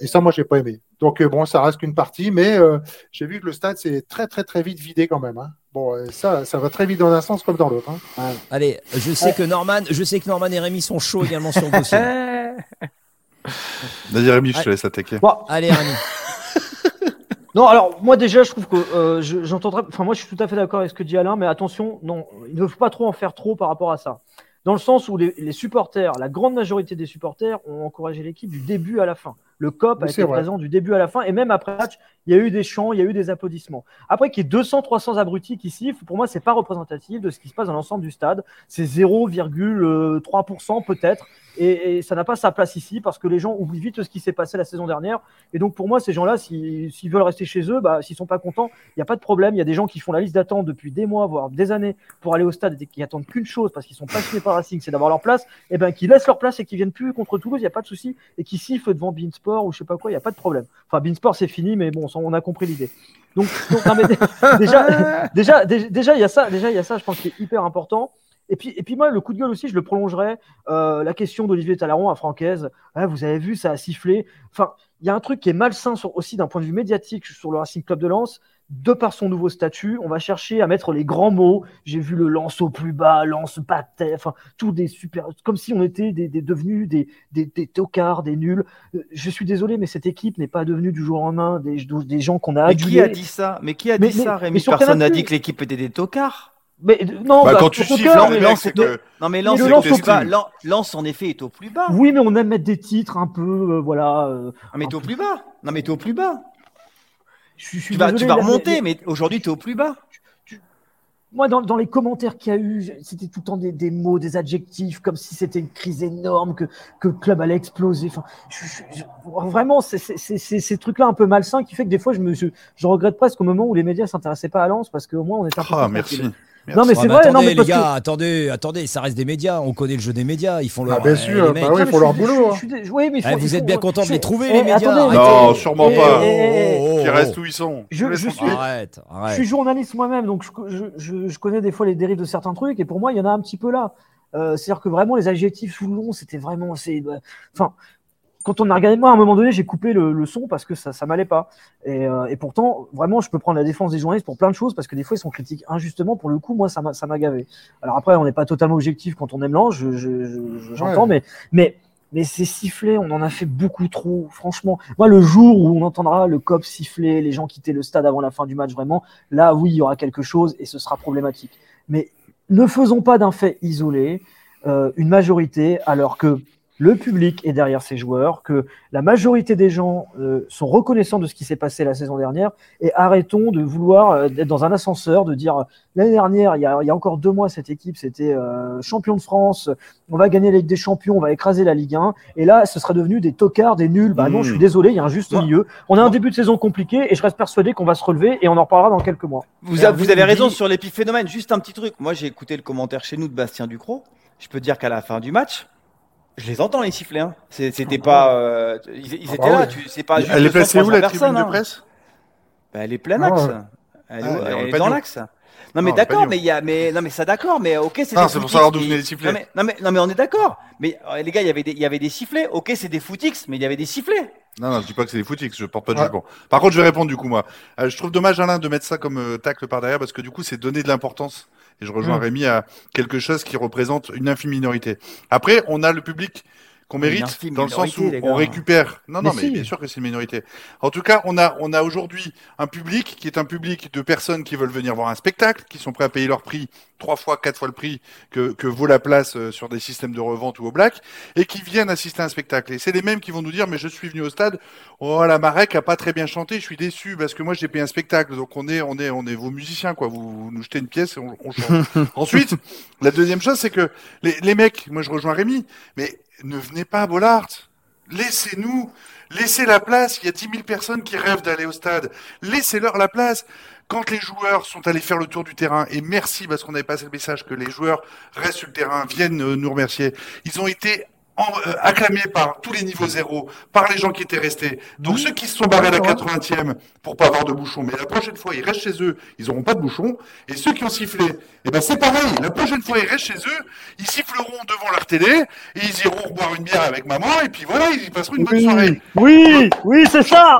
Et ça, moi, j'ai pas aimé. Donc, euh, bon, ça reste qu'une partie, mais euh, j'ai vu que le stade s'est très, très, très vite vidé quand même. hein. Bon, euh, ça, ça va très vite dans un sens comme dans l'autre. hein. Allez, je sais que Norman, je sais que Norman et Rémi sont chauds également sur le dossier. Vas-y Rémi, je te laisse attaquer. Bon, Allez, Rémi. Non, alors moi déjà, je trouve que euh, je- j'entendrais. Enfin, moi, je suis tout à fait d'accord avec ce que dit Alain, mais attention, non, il ne faut pas trop en faire trop par rapport à ça. Dans le sens où les, les supporters, la grande majorité des supporters ont encouragé l'équipe du début à la fin. Le COP a été vrai. présent du début à la fin, et même après match, il y a eu des chants, il y a eu des applaudissements. Après qu'il y ait 200, 300 abrutis qui sifflent, pour moi, c'est pas représentatif de ce qui se passe dans l'ensemble du stade. C'est 0,3% peut-être. Et, et ça n'a pas sa place ici parce que les gens oublient vite ce qui s'est passé la saison dernière. Et donc pour moi, ces gens-là, s'ils veulent rester chez eux, bah, s'ils sont pas contents, il n'y a pas de problème. Il y a des gens qui font la liste d'attente depuis des mois, voire des années, pour aller au stade et qui attendent qu'une chose parce qu'ils sont passionnés par Racing, c'est d'avoir leur place. Et ben qui laissent leur place et qui viennent plus contre Toulouse, il n'y a pas de souci. Et qui sifflent devant Beansport ou je sais pas quoi, il n'y a pas de problème. Enfin, Beansport c'est fini, mais bon, on a compris l'idée. Donc, donc, non, mais déjà, déjà, déjà, déjà, il y a ça. Déjà, il y a ça. Je pense qui est hyper important. Et puis, et puis moi, le coup de gueule aussi, je le prolongerai. Euh, la question d'Olivier Talaron à Francaise. Ah, vous avez vu, ça a sifflé. Enfin, il y a un truc qui est malsain sur- aussi d'un point de vue médiatique sur le Racing Club de Lens. De par son nouveau statut, on va chercher à mettre les grands mots. J'ai vu le lance au plus bas, lance terre, enfin, tout des super. Comme si on était des, des- devenus des, des, des tocards, des nuls. Euh, Je suis désolé, mais cette équipe n'est pas devenue du jour au lendemain des, des gens qu'on a Mais qui a dit ça? Mais qui a Mais- dit mais- ça, mais Rémi? sur Personne n'a dit que l'équipe était des tocards. Mais non, Bah, bah, quand tu siffles, c'est que- Non, mais Mais Lens, en effet, est au plus bas. Oui, mais on aime mettre des titres un peu, euh, voilà. euh, Non, mais t'es au plus bas. Non, mais t'es au plus bas. je, je suis Tu vas, désolé, tu vas là, remonter, mais- mais aujourd'hui, t'es au plus bas. Moi, dans, dans les commentaires qu'il y a eu, c'était tout le temps des, des mots, des adjectifs, comme si c'était une crise énorme, que, que le club allait exploser. Enfin, je- je- je- vraiment, c'est c'est- c'est- c'est ces trucs-là un peu malsains qui fait que des fois, je, me, je, je regrette presque au moment où les médias s'intéressaient pas à Lens, parce qu'au moins, on était un peu Ah, merci. tranquille. Merci. Non, mais Ah, c'est vrai, attendez, non, mais les que- gars, attendez, attendez, ça reste des médias. On connaît le jeu des médias. Ils font leur. Ah, bien euh, sûr, bah oui, Non, il mais faut je leur boulot, vous faut- êtes bien content de les trouver, eh, les médias. Non, sûrement Eh, pas. eh, Qui oh, restent où ils sont. Je- suis- Arrête, Je arrête. suis journaliste moi-même, donc je, je- je- je connais des fois les dérives de certains trucs, et pour moi, il y en a un petit peu là. Euh, C'est-à-dire que vraiment, les adjectifs sous le long, c'était vraiment. c'est- euh, Enfin, quand on a regardé, moi, à un moment donné, j'ai coupé le, le son parce que ça, ça m'allait pas. Et, euh, et pourtant, vraiment, je peux prendre la défense des journalistes pour plein de choses parce que des fois, ils sont critiques injustement. Pour le coup, moi, ça m'a ça m'a gavé. Alors après, on n'est pas totalement objectif quand on aime l'ange, je- je- je- j'entends, Ouais. mais. mais mais ces sifflets, on en a fait beaucoup trop, franchement. Moi, le jour où on entendra le cop siffler, les gens quitter le stade avant la fin du match, vraiment, là, oui, il y aura quelque chose et ce sera problématique. Mais ne faisons pas d'un fait isolé euh, une majorité alors que le public est derrière ces joueurs, que la majorité des gens euh, sont reconnaissants de ce qui s'est passé la saison dernière et arrêtons de vouloir euh, être dans un ascenseur, de dire euh, l'année dernière, il y, a, il y a encore deux mois, cette équipe, c'était euh, champion de France, on va gagner la Ligue des Champions, on va écraser la Ligue 1 et là, ce serait devenu des tocards, des nuls. Bah non, je suis désolé, il y a un juste milieu. On a un début de saison compliqué et je reste persuadé qu'on va se relever et on en reparlera dans quelques mois. Vous, Mais a- on vous vous avez raison dit- sur l'épiphénomène. Juste un petit truc. Moi, j'ai écouté le commentaire chez nous de Bastien Ducrot. Je peux te dire qu'à la fin du match, je les entends les sifflets. Hein. C'est- C'était pas. euh, ils, ils Ah étaient bah là. ouais. Tu, c'est pas juste Elle est 200, placée où 300 la personnes, tribune de hein. presse? Bah, Elle est plein Ah axe. ouais. Elle, Ah, est- elle est elle dans l'axe. Non mais Ah, d'accord, mais il y a, mais non mais ça d'accord, mais ok c'est Ah, des c'est pour footix, savoir d'où mais- venaient les sifflets. Non mais, non mais non mais on est d'accord. Mais euh, les gars, il y avait des il y avait des sifflets. Ok, c'est des footix, mais il y avait des sifflets. Non, non, je dis pas que c'est des footix, je porte pas de Ouais. jugement. Par contre, je vais répondre du coup, moi. Euh, je trouve dommage, Alain, de mettre ça comme euh, tacle par derrière, parce que du coup, c'est donner de l'importance. Et je rejoins Mm. Rémi à quelque chose qui représente une infime minorité. Après, on a le public qu'on mérite, dans le sens où on récupère. Non, non, Mais mais, si. bien sûr que c'est une minorité. En tout cas, on a, on a aujourd'hui un public qui est un public de personnes qui veulent venir voir un spectacle, qui sont prêts à payer leur prix trois fois, quatre fois le prix que, que vaut la place euh, sur des systèmes de revente ou au black, et qui viennent assister à un spectacle. Et c'est les mêmes qui vont nous dire, mais je suis venu au stade, oh la Marek a pas très bien chanté, je suis déçu parce que moi j'ai payé un spectacle, donc on est, on est, on est vos musiciens quoi. Vous, vous nous jetez une pièce et on, on chante. Ensuite, la deuxième chose, c'est que les, les mecs, moi je rejoins Rémi, mais ne venez pas à Bollard. Laissez-nous, laissez la place. Il y a 10 000 personnes qui rêvent d'aller au stade. Laissez-leur la place. Quand les joueurs sont allés faire le tour du terrain, et merci parce qu'on avait passé le message que les joueurs restent sur le terrain, viennent euh, nous remercier, ils ont été en- euh, acclamés par tous les niveaux zéro, par les gens qui étaient restés. Donc ceux qui se sont barrés à la 80e pour pas avoir de bouchons, mais la prochaine fois ils restent chez eux, ils n'auront pas de bouchons. Et ceux qui ont sifflé, eh ben c'est pareil. La prochaine fois ils restent chez eux, ils siffleront devant leur télé et ils iront boire une bière avec maman et puis voilà, ils passeront une bonne soirée. Oui, oui, c'est ça.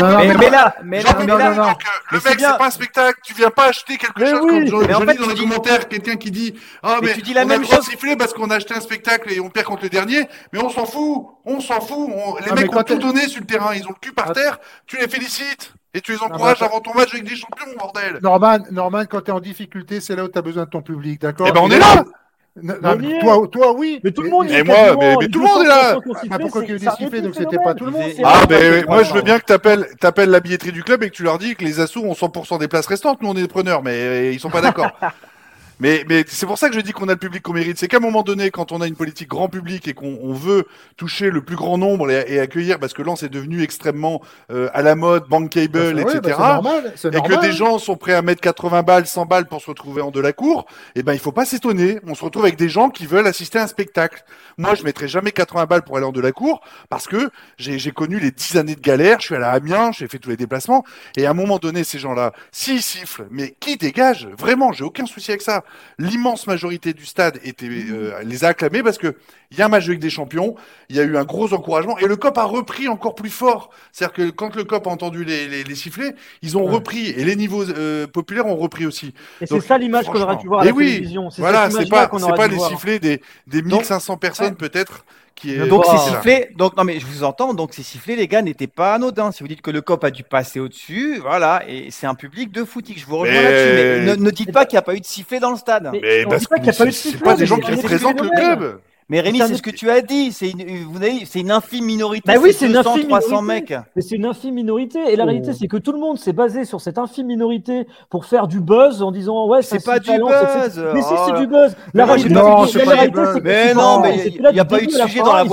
Non, mais là, mais là, mais là, non, non. donc, le mec, c'est pas un spectacle. Tu viens pas acheter quelque Mais chose oui. comme je, Mais en je fait, lis dans les dis- commentaires quelqu'un qui dit Ah, Mais mais, tu dis la on même a chose. siffler parce qu'on a acheté un spectacle et on perd contre le dernier. Mais on s'en fout. On s'en fout. On- Les Ah, mecs ont tout donné sur le terrain. Ils ont le cul par Ah. terre. Tu les félicites. Et tu les encourages avant ton match avec des champions, bordel. Norman, Norman, quand tu es en difficulté, c'est là où tu as besoin de ton public, d'accord? Eh ben, on est là. Non, non, toi, toi, oui. Mais tout le monde Et est moi, mais- tout le monde est 200 là. Ah, pourquoi qu'il y ait eu des donc c'était pas tout le monde. Ah, ben moi je veux bien que t'appelles t'appelles la billetterie du club et que tu leur dis que les assos ont 100% des places restantes. Nous on est des preneurs, mais euh, ils sont pas d'accord. Mais, mais c'est pour ça que je dis qu'on a le public qu'on mérite. C'est qu'à un moment donné, quand on a une politique grand public et qu'on on veut toucher le plus grand nombre et, et accueillir, parce que Lens est devenu extrêmement euh, à la mode, bankable, bah, etc. c'est normal, c'est et que normal. des gens sont prêts à mettre 80 balles, 100 balles pour se retrouver en de la cour, eh ben il faut pas s'étonner. On se retrouve avec des gens qui veulent assister à un spectacle. Moi, je mettrai jamais 80 balles pour aller en de la cour parce que j'ai j'ai connu les 10 années de galère. Je suis allé à Amiens, j'ai fait tous les déplacements. Et à un moment donné, ces gens-là, s'ils sifflent, mais qui dégage? Vraiment, j'ai aucun souci avec ça. L'immense majorité du stade était, euh, les a acclamés parce que il y a un match Ligue des Champions, il y a eu un gros encouragement et le COP a repris encore plus fort. C'est-à-dire que quand le COP a entendu les, les, les sifflets, ils ont Ouais. repris et les niveaux euh, populaires ont repris aussi. Et c'est ça l'image qu'on aurait dû voir à Et la oui, télévision. C'est Voilà, c'est pas, pas les voir. sifflets des, des Donc- 1500 personnes peut-être qui est. Donc Voilà. ces sifflets, donc non mais je vous entends, donc ces sifflets les gars n'étaient pas anodins. Si vous dites que le cop a dû passer au-dessus, voilà, et c'est un public de footing. Je vous rejoins Mais- là-dessus, mais ne, ne dites pas qu'il n'y a pas eu de sifflet dans le stade. Mais- Mais on parce dit pas que pas eu de c'est sifflet, pas des gens c'est qui représentent le club. Mais Rémi, C'est ce que tu as dit, c'est une, vous avez, c'est une infime minorité. Bah oui, c'est une 200, infime 300 minorité. mecs. Mais c'est une infime minorité. Et la Oh. réalité, c'est que tout le monde s'est basé sur cette infime minorité pour faire du buzz en disant ouais, C'est pas du etc. buzz. Mais si, Oh c'est là. du buzz. La réalité, c'est que- Mais non, mais il n'y a pas eu de sujet dans la ils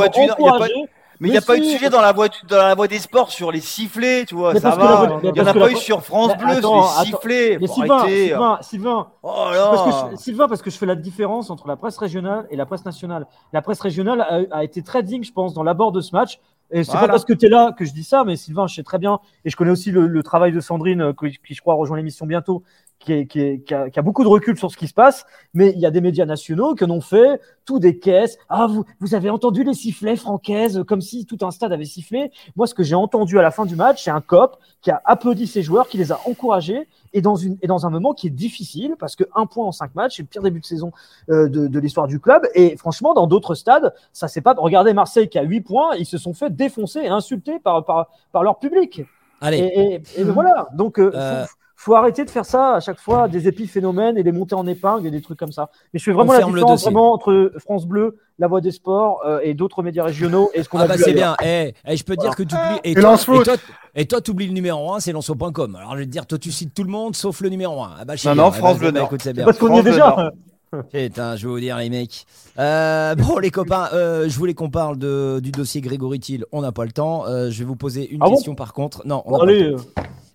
Mais il n'y a pas eu de sujet dans la voie, du- dans la voie des sports sur les sifflets, tu vois, Mais ça va. Il n'y en a pas eu sur France Bleu, attends, sur les sifflets. Mais Sylvain. Sylvain, Sylvain, Oh parce que là je, Sylvain, parce que je fais la différence entre la presse régionale et la presse nationale. La presse régionale a, a été très digne, je pense, dans l'abord de ce match. Et c'est Voilà. pas parce que tu es là que je dis ça, mais Sylvain, je sais très bien, et je connais aussi le, le travail de Sandrine, euh, qui, qui, je crois rejoint l'émission bientôt, qui, est- qui, est- qui a, qui a beaucoup de recul sur ce qui se passe. Mais il y a des médias nationaux qui en ont fait tout des caisses. Ah, vous, vous avez entendu les sifflets francaise, comme si tout un stade avait sifflé. Moi, ce que j'ai entendu à la fin du match, c'est un cop qui a applaudi ses joueurs, qui les a encouragés, et dans, une, et dans un moment qui est difficile, parce que un point en cinq matchs, c'est le pire début de saison euh, de, de l'histoire du club. Et franchement, dans d'autres stades, ça c'est pas. Regardez Marseille qui a 8 points, ils se sont fait défoncer et insulter par, par, par leur public. Allez, Et, et- et voilà. Donc, euh, Euh, faut, faut arrêter de faire ça à chaque fois, des épiphénomènes et des montées en épingle et des trucs comme ça. Mais je fais vraiment On la ferme le différence dossier. vraiment entre France Bleu, La Voix des Sports euh, et d'autres médias régionaux et ce qu'on ah a bah c'est bien. Eh, eh, je peux te dire que tu oublies. Et Et toi, et toi, et toi, t'oublies le numéro 1, c'est lanceau.com. Alors je vais te dire, toi, tu cites tout le monde sauf le numéro 1. Ah bah, Non, non, Eh France bah, Bleu bah, Nord. écoute, c'est bien. Parce qu'on y est déjà. Putain, je vais vous dire, les mecs. Euh, bon, les copains, euh, je voulais qu'on parle de, du dossier Grégory Thiel. On n'a pas le temps. Euh, je vais vous poser une Ah bon question par contre. Non, on n'a pas le temps.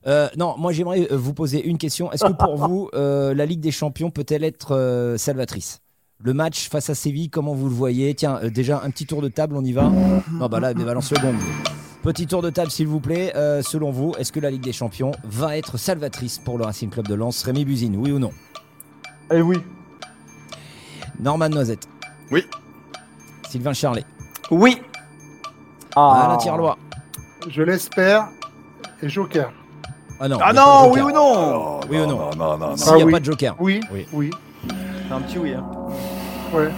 Euh, non, moi j'aimerais euh, vous poser une question. Est-ce que pour vous, euh, la Ligue des Champions peut-elle être euh, salvatrice? Le match face à Séville, comment vous le voyez? Tiens, euh, déjà un petit tour de table, on y va Non, bah là, mais balance le gong. Petit tour de table, s'il vous plaît. Euh, selon vous, est-ce que la Ligue des Champions va être salvatrice pour le Racing Club de Lens? Rémi Buzine, oui ou non? Eh oui. Norman Noisette Oui. Sylvain Charlet Oui. Ah. Alain Tirlois je l'espère, et Joker. Ah non, Ah non, oui ou non Oui ou non Non, non, non, non. S'il n'y a Ah oui. pas de joker. Oui, Oui. oui, C'est un petit oui. Hein. ouais.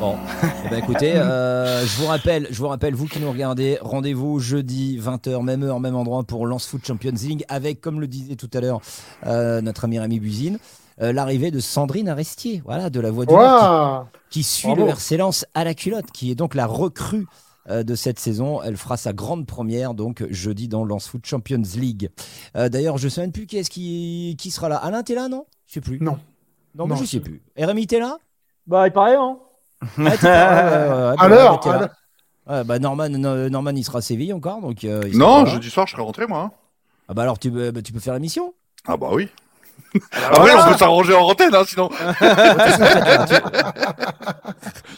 Bon, eh ben, écoutez, euh, je vous rappelle, je vous rappelle, vous qui nous regardez, rendez-vous jeudi 20h, même heure, même endroit pour Lance Foot Champions League, avec, comme le disait tout à l'heure euh, notre ami Rémi Buzine, euh, l'arrivée de Sandrine Arestier, voilà, de la Voix du Nord, Ouah qui, qui suit Bravo. le RC Lens à la culotte, qui est donc la recrue euh, de cette saison. Elle fera sa grande première donc jeudi dans Lance Foot Champions League. Euh, D'ailleurs, je ne sais même plus qui est-ce qui, qui sera là. Alain, t'es là, non? Je sais plus. Non. Non, mais Non, je sais plus. Et Rémi, t'es là? Bah, il paraît, hein. À bah. Ouais, bah Norman, no- Norman, il sera à Séville encore, donc. euh, il sera Non, jeudi soir, je serai rentré, moi. hein. Ah bah alors tu, peux- bah, tu peux faire l'émission? Ah bah oui. Après, on peut s'arranger en antenne, hein, sinon.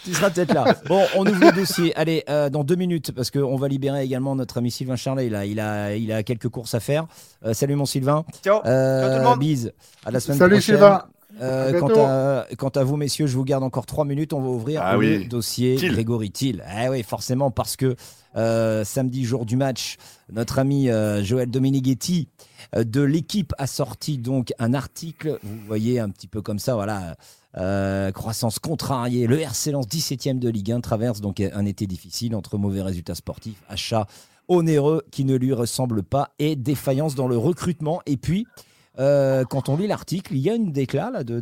Tu seras peut-être là. Bon, on ouvre le dossier. Allez, euh, dans deux minutes, parce qu'on va libérer également notre ami Sylvain Charlet. Là, il a, il a quelques courses à faire. Euh, salut mon Sylvain. Ciao. Euh, Ciao tout le monde. Bise. À la semaine Salut, prochaine. Sylvain. Euh, À quant, à, quant à vous, messieurs, je vous garde encore trois minutes. On va ouvrir Ah le oui. dossier Thiel. Grégory Thiel. Eh oui, forcément, parce que euh, samedi, jour du match, notre ami euh, Joël Dominiguetti euh, de l'équipe a sorti donc un article. Vous voyez un petit peu comme ça, voilà. croissance contrariée. Le RC Lens 17e de Ligue 1 traverse donc un été difficile entre mauvais résultats sportifs, achats onéreux qui ne lui ressemblent pas et défaillance dans le recrutement. Et puis, quand on lit l'article, il y a une de,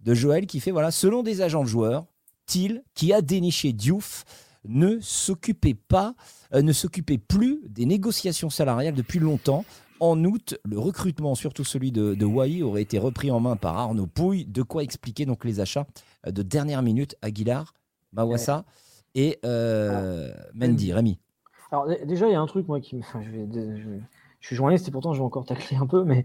de Joël qui fait voilà, selon des agents de joueurs, Thiel, qui a déniché Diouf, ne s'occupait pas, euh, ne s'occupait plus des négociations salariales depuis longtemps. En août, le recrutement, surtout celui de, de Wai, aurait été repris en main par Arnaud Pouille. De quoi expliquer donc les achats euh, de dernière minute Aguilar, Mawassa et euh, Mendy. Rémi. Alors dé- déjà, il y a un truc, moi, qui je, vais- je, vais- je suis journaliste et pourtant je vais encore tacler un peu, mais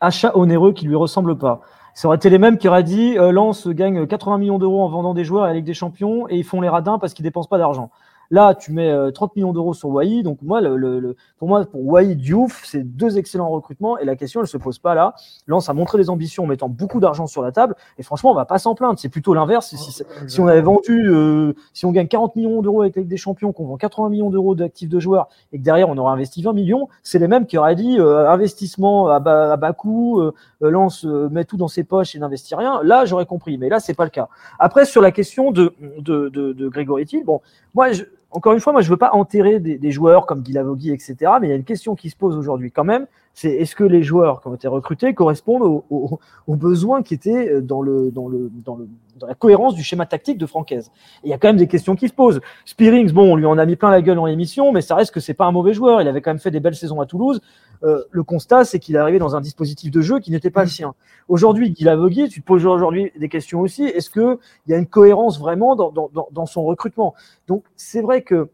achats onéreux qui lui ressemblent pas. Ça aurait été les mêmes qui auraient dit euh, Lens gagne 80 millions d'euros en vendant des joueurs à la Ligue des Champions et ils font les radins parce qu'ils dépensent pas d'argent. Là, tu mets euh, 30 millions d'euros sur Wai. Donc, moi, le, le- le- pour moi, pour Wai, Diouf, c'est deux excellents recrutements. Et la question, elle se pose pas là. Lens a montré des ambitions en mettant beaucoup d'argent sur la table. Et franchement, on va pas s'en plaindre. C'est plutôt l'inverse. Si, si- si on avait vendu, euh, si on gagne 40 millions d'euros avec la Ligue des Champions, qu'on vend 80 millions d'euros d'actifs de joueurs et que derrière on aurait investi 20 millions, c'est les mêmes qui auraient dit euh, investissement à bas, à bas coût, euh, euh, euh, met tout dans ses poches et n'investit rien. Là, j'aurais compris, mais là, c'est pas le cas. Après, sur la question de, de, de, de Grégory Thiel, bon, moi, je, encore une fois, moi, je veux pas enterrer des, des joueurs comme Guy Lavogui, etc. Mais il y a une question qui se pose aujourd'hui quand même. C'est est-ce que les joueurs qui ont été recrutés correspondent aux, aux- aux besoins qui étaient dans le, dans le, dans le, dans la cohérence du schéma tactique de Francaise? Il y a quand même des questions qui se posent. Spearings, bon, on lui en a mis plein la gueule dans l'émission, mais ça reste que c'est pas un mauvais joueur. Il avait quand même fait des belles saisons à Toulouse. Euh, le constat, c'est qu'il est arrivé dans un dispositif de jeu qui n'était pas le sien. Aujourd'hui, Guy Lavogui, tu te poses aujourd'hui des questions aussi. Est-ce que il y a une cohérence vraiment dans, dans, dans, son recrutement? Donc, c'est vrai que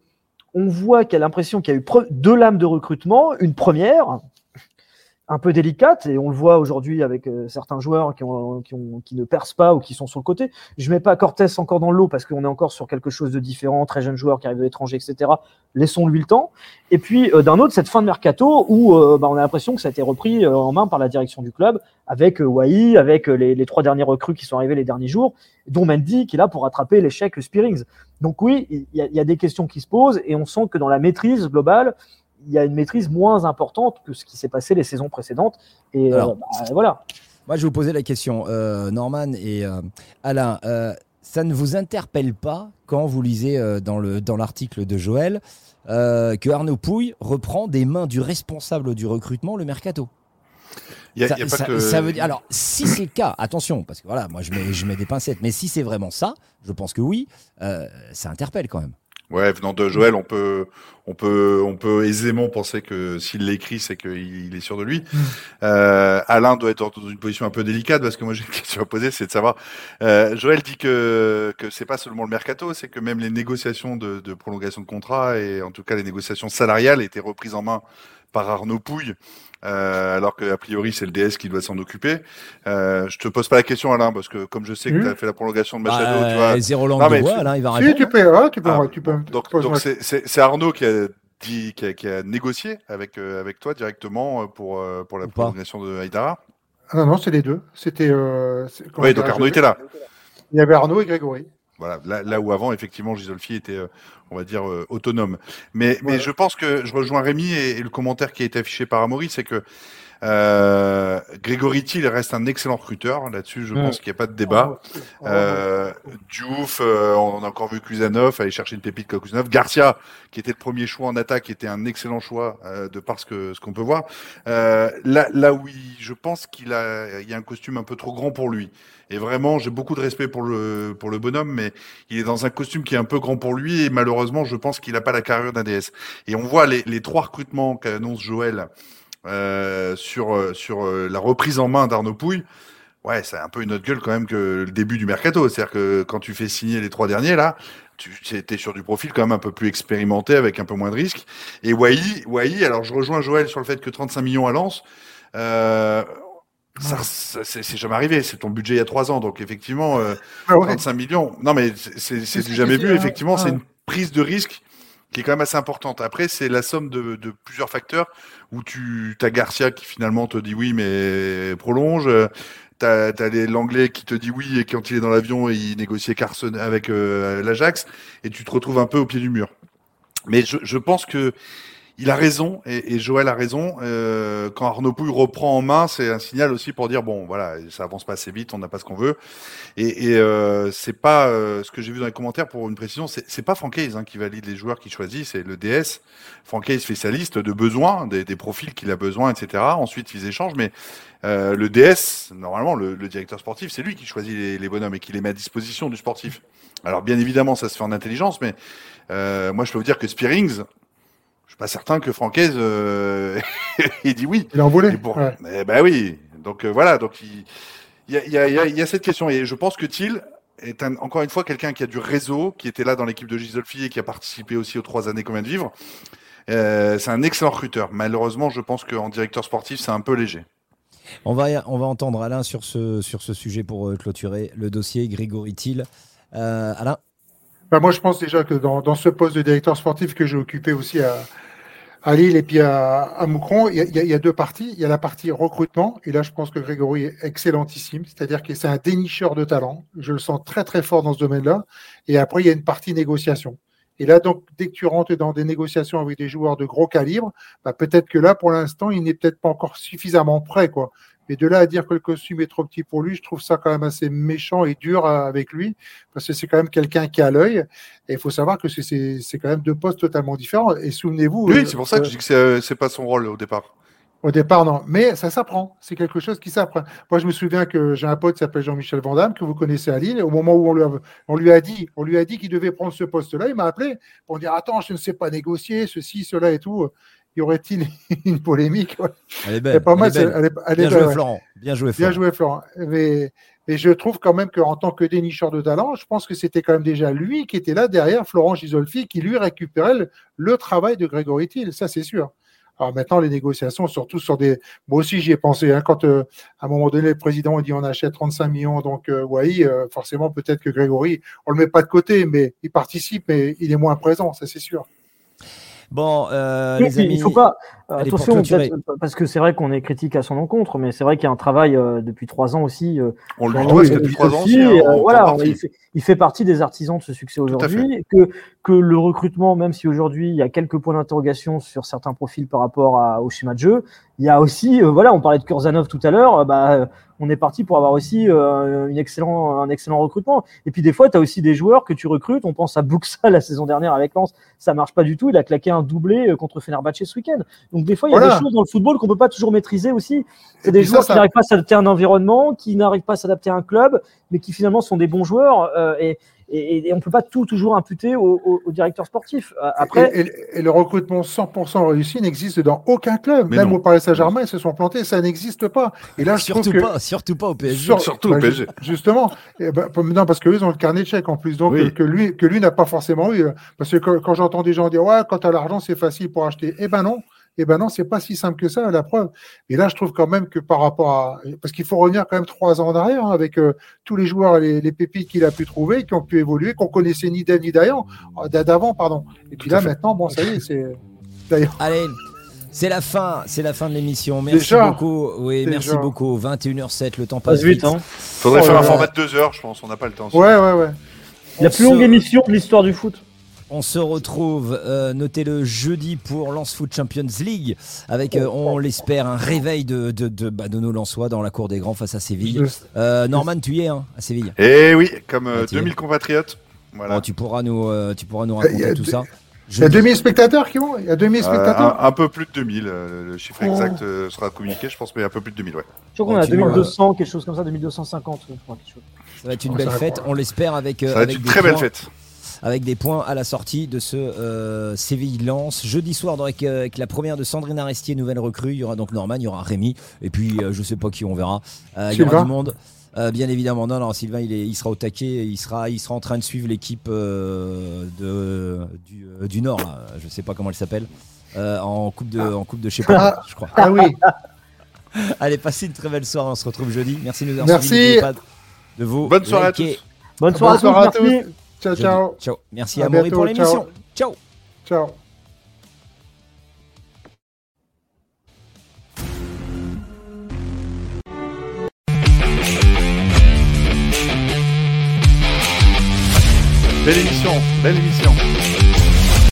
on voit qu'il y a l'impression qu'il y a eu deux lames de recrutement, une première un peu délicate et on le voit aujourd'hui avec euh, certains joueurs qui, ont, qui, ont, qui ne percent pas ou qui sont sur le côté. Je mets pas Cortés encore dans le lot parce qu'on est encore sur quelque chose de différent, très jeune joueur qui arrive de l'étranger, etc. Laissons-lui le temps. Et puis euh, d'un autre, cette fin de mercato où euh, bah, on a l'impression que ça a été repris euh, en main par la direction du club avec euh, Wai, avec euh, les, les trois derniers recrues qui sont arrivés les derniers jours, dont Mendy qui est là pour rattraper l'échec Spearings. Donc oui, il y, y a des questions qui se posent et on sent que dans la maîtrise globale, il y a une maîtrise moins importante que ce qui s'est passé les saisons précédentes. Et Alors, euh, bah, voilà. Moi, je vais vous poser la question, euh, Norman et euh, Alain. euh, ça ne vous interpelle pas quand vous lisez euh, dans le dans l'article de Joël euh, que Arnaud Pouille reprend des mains du responsable du recrutement le mercato? Il y a- ça, y a pas ça- que- ça veut dire alors si c'est le cas, attention parce que voilà, moi je mets je mets des pincettes, mais si c'est vraiment ça, je pense que oui, euh, ça interpelle quand même. Ouais, venant de Joël, on peut, on peut, on peut aisément penser que s'il l'écrit, c'est qu'il il est sûr de lui. Euh, Alain doit être dans une position un peu délicate parce que moi j'ai une question à poser, c'est de savoir. Euh, Joël dit que que c'est pas seulement le mercato, c'est que même les négociations de, de prolongation de contrat et en tout cas les négociations salariales étaient reprises en main par Arnaud Pouille. Euh, alors que a priori c'est le DS qui doit s'en occuper. Euh, je te pose pas la question Alain parce que comme je sais que Mhm. tu as fait la prolongation de Bah, Machado, tu vois. zéro langue Non, de mais bois, tu- Alain, il va Si, répondre. tu peux, hein, tu peux, Ah, tu peux. Donc, c'est- c'est c'est Arnaud qui a dit, qui a, qui a négocié avec euh, avec toi directement euh, pour euh, pour la Ou pas. prolongation de Haïdara. Ah non, non, c'est les deux. C'était. Euh, Oui, donc Arnaud était là. Il y avait Arnaud et Grégory. Voilà, là, là où avant, effectivement, Gisolfi était, euh, on va dire, euh, autonome. Mais, mais je pense que je rejoins Rémi et, et le commentaire qui a été affiché par Amaury, c'est que euh, Grégory Thiel reste un excellent recruteur. Là-dessus, je Mm. pense qu'il n'y a pas de débat. Euh, Diouf, euh, on a encore vu Kuzanov aller chercher une pépite comme Kuzanov. Garcia, qui était le premier choix en attaque, était un excellent choix euh, de par ce que ce qu'on peut voir. Euh, là, là où il- je pense qu'il a, il y a un costume un peu trop grand pour lui. Et vraiment, j'ai beaucoup de respect pour le pour le bonhomme, mais il est dans un costume qui est un peu grand pour lui. Et malheureusement, je pense qu'il n'a pas la carrure d'un DS. Et on voit les, les trois recrutements qu'annonce Joël euh, sur euh, sur euh, la reprise en main d'Arnaud Pouille. Ouais, c'est un peu une autre gueule quand même que le début du mercato. C'est-à-dire que quand tu fais signer les trois derniers là, tu étais sur du profil quand même un peu plus expérimenté avec un peu moins de risques. Et Wai, Wai, alors je rejoins Joël sur le fait que 35 millions à Lens, euh, ça, ça- c'est jamais arrivé. C'est ton budget il y a trois ans, donc effectivement, euh, Ah ouais. 35 millions. Non, mais c'est- c'est c'est ce du jamais vu. fait, Effectivement, hein. c'est Ouais. une prise de risque qui est quand même assez importante. Après, c'est la somme de, de plusieurs facteurs où tu as Garcia qui finalement te dit oui, mais prolonge. T'as as l'anglais qui te dit oui et quand il est dans l'avion, il négocie Carson avec euh, l'Ajax et tu te retrouves un peu au pied du mur. Mais je, je pense que il a raison et, et Joël a raison. Euh, quand Arnaud Pouille reprend en main, c'est un signal aussi pour dire bon, voilà, ça avance pas assez vite, on n'a pas ce qu'on veut. Et, et euh, c'est pas euh, ce que j'ai vu dans les commentaires pour une précision, c'est pas Francaise hein, qui valide les joueurs qu'il choisit, c'est le DS. Francaise fait sa liste de besoins, des, des profils qu'il a besoin, etc. Ensuite, ils échangent, mais euh, le DS, normalement, le, le directeur sportif, c'est lui qui choisit les, les bonhommes et qui les met à disposition du sportif. Alors, bien évidemment, ça se fait en intelligence, mais euh, moi, je peux vous dire que Spearings, je suis pas certain que Francaise, euh, il dit oui. Il en voulait. Et pour- ouais. Eh ben oui. Donc euh, voilà. Donc il y a, il y, a, il y a- il y a cette question et je pense que Thiel est un- encore une fois quelqu'un qui a du réseau, qui était là dans l'équipe de Gisolfi et qui a participé aussi aux trois années qu'on vient de vivre. Euh, c'est un excellent recruteur. Malheureusement, je pense qu'en directeur sportif, c'est un peu léger. On va, on va entendre Alain sur ce, sur ce sujet pour euh, clôturer le dossier. Grégory Thiel. Euh, Alain Bah, moi, je pense déjà que dans, dans ce poste de directeur sportif que j'ai occupé aussi à, à Lille et puis à, à Moucron, il y, a, il y a- deux parties. Il y a la partie recrutement, et là, je pense que Grégory est excellentissime, c'est-à-dire que c'est un dénicheur de talent. Je le sens très, très fort dans ce domaine-là. Et après, il y a une partie négociation. Et là, donc, dès que tu rentres dans des négociations avec des joueurs de gros calibre, bah, peut-être que là, pour l'instant, il n'est peut-être pas encore suffisamment prêt, quoi. Mais de là à dire que le costume est trop petit pour lui, je trouve ça quand même assez méchant et dur euh, avec lui, parce que c'est quand même quelqu'un qui a l'œil. Et il faut savoir que c'est- quand même deux postes totalement différents. Et souvenez-vous. Oui, euh, c'est pour ça que je dis que c'est euh, pas son rôle au départ. au départ, non. Mais ça s'apprend. C'est quelque chose qui s'apprend. Moi, je me souviens que j'ai un pote qui s'appelle Jean-Michel Vandamme, que vous connaissez à Lille. Et au moment où on lui a, on lui a dit, on lui a dit qu'il devait prendre ce poste-là, il m'a appelé pour dire Attends, je ne sais pas négocier, ceci, cela et tout. Y aurait-il une polémique ouais. Elle est C'est belle. pas mal. elle est c'est- belle. elle est- elle est Bien belle, joué, ouais. Florent. Bien joué, Florent. Bien joué, Florent. Mais, mais je trouve quand même qu'en tant que dénicheur de talent, je pense que c'était quand même déjà lui qui était là derrière Florent Gisolfi, qui lui récupérait le, le travail de Grégory Thiel, ça c'est sûr. Alors maintenant, les négociations, surtout sur des. Moi aussi, j'y ai pensé. hein, quand euh, à un moment donné, le président a dit on achète 35 millions, donc euh, ouais, euh, forcément, peut-être que Grégory, on le met pas de côté, mais il participe, mais il est moins présent, ça c'est sûr. Bon, euh, les amis. Il faut pas. Euh, attention, peut-être, parce que c'est vrai qu'on est critique à son encontre, mais c'est vrai qu'il y a un travail euh, depuis trois ans aussi. euh, On le doit depuis de trois ans aussi. hein, et, euh, voilà, il fait, il fait partie des artisans de ce succès aujourd'hui. Que, que le recrutement, même si aujourd'hui il y a quelques points d'interrogation sur certains profils par rapport à- au schéma de jeu, il y a aussi, euh, voilà, on parlait de Kurzanov tout à l'heure, euh, bah, euh, on est parti pour avoir aussi euh, une excellent, un excellent recrutement. Et puis des fois, tu as aussi des joueurs que tu recrutes. On pense à Buxa la saison dernière avec Lens, ça marche pas du tout. Il a claqué un doublé euh, contre Fenerbahçe ce week-end. Donc des fois, il y a Voilà. des choses dans le football qu'on peut pas toujours maîtriser aussi. C'est des ça, joueurs ça- qui n'arrivent pas à s'adapter à un environnement, qui n'arrivent pas à s'adapter à un club, mais qui finalement sont des bons joueurs. euh, et, et, et on peut pas tout toujours imputer au, au- au directeur sportif. Euh, Après, Et, et- et le recrutement 100% réussi n'existe dans aucun club. Mais Même non. au Paris Saint-Germain, ils se sont plantés, ça n'existe pas. Et là, je Surtout que, pas, surtout pas au PSG. Sur- Surtout au PSG. ju- Justement, ben, non, parce qu'eux, ils ont le carnet de chèques en plus, donc Oui. que lui, que lui n'a pas forcément eu. Parce que quand, quand j'entends des gens dire ouais, quand tu as l'argent, c'est facile pour acheter. Eh ben non, eh ben non, c'est pas si simple que ça, la preuve. Et là, je trouve quand même que par rapport à, parce qu'il faut revenir quand même trois ans en arrière hein, avec euh, tous les joueurs, et les, les pépites qu'il a pu trouver, qui ont pu évoluer, qu'on connaissait ni d'elle ni d'avant, euh, d'avant, pardon. Et puis là, fait. maintenant, bon, ça y est, c'est. D'ailleurs, Allez, c'est la fin, c'est la fin de l'émission. Merci Déjà beaucoup. Oui, Déjà. merci beaucoup. 21h07, le temps passe vite. Hein. Faudrait Oh faire un format de deux heures, je pense. On n'a pas le temps. ouais, ouais, ouais. La plus longue émission de l'histoire du foot. On se retrouve, euh, notez-le, jeudi pour Lance Foot Champions League, avec, euh, on l'espère, un réveil de, de, de, bah, de nos Lensois dans la cour des grands face à Séville. Euh, Norman, tu y es hein, à Séville Eh oui, comme euh, Ah. 2000 compatriotes. Voilà. Bon, tu, pourras nous, euh, tu pourras nous raconter a tout ça. Il y a 2000 spectateurs qui vont Il y a 2000 Euh, spectateurs un, un peu plus de 2000. euh, le chiffre Oh. exact euh, sera communiqué, je pense, mais un peu plus de 2000, ouais. Je crois qu'on est à Continue, 2200, quelque chose comme ça, 2250. je crois, quelque chose. Ça va être une Oh, belle fête, on l'espère, avec, euh, Ça va être une des très belle points- fête. Avec des points à la sortie de ce euh, Séville-Lens. Jeudi soir, avec, euh, avec la première de Sandrine Arestier, nouvelle recrue. Il y aura donc Norman, il y aura Rémi, et puis euh, je sais pas qui on verra. Euh, il y aura Sylvain du monde. Euh, bien évidemment, non, non, Sylvain, il, est, il sera au taquet, il sera, il sera en train de suivre l'équipe euh, de, du, euh, du Nord, là. je sais pas comment elle s'appelle, euh, en coupe de, en coupe de je sais pas, je crois. Ah oui, Allez, passez une très belle soirée, on se retrouve jeudi. Merci de nous avoir Merci. de vous Bonne soirée à tous. Bonne soirée, bonne soirée à tous. Ciao, Jeudi. ciao. Ciao. Merci À à Maury pour l'émission. Ciao. Ciao. Belle émission, belle émission.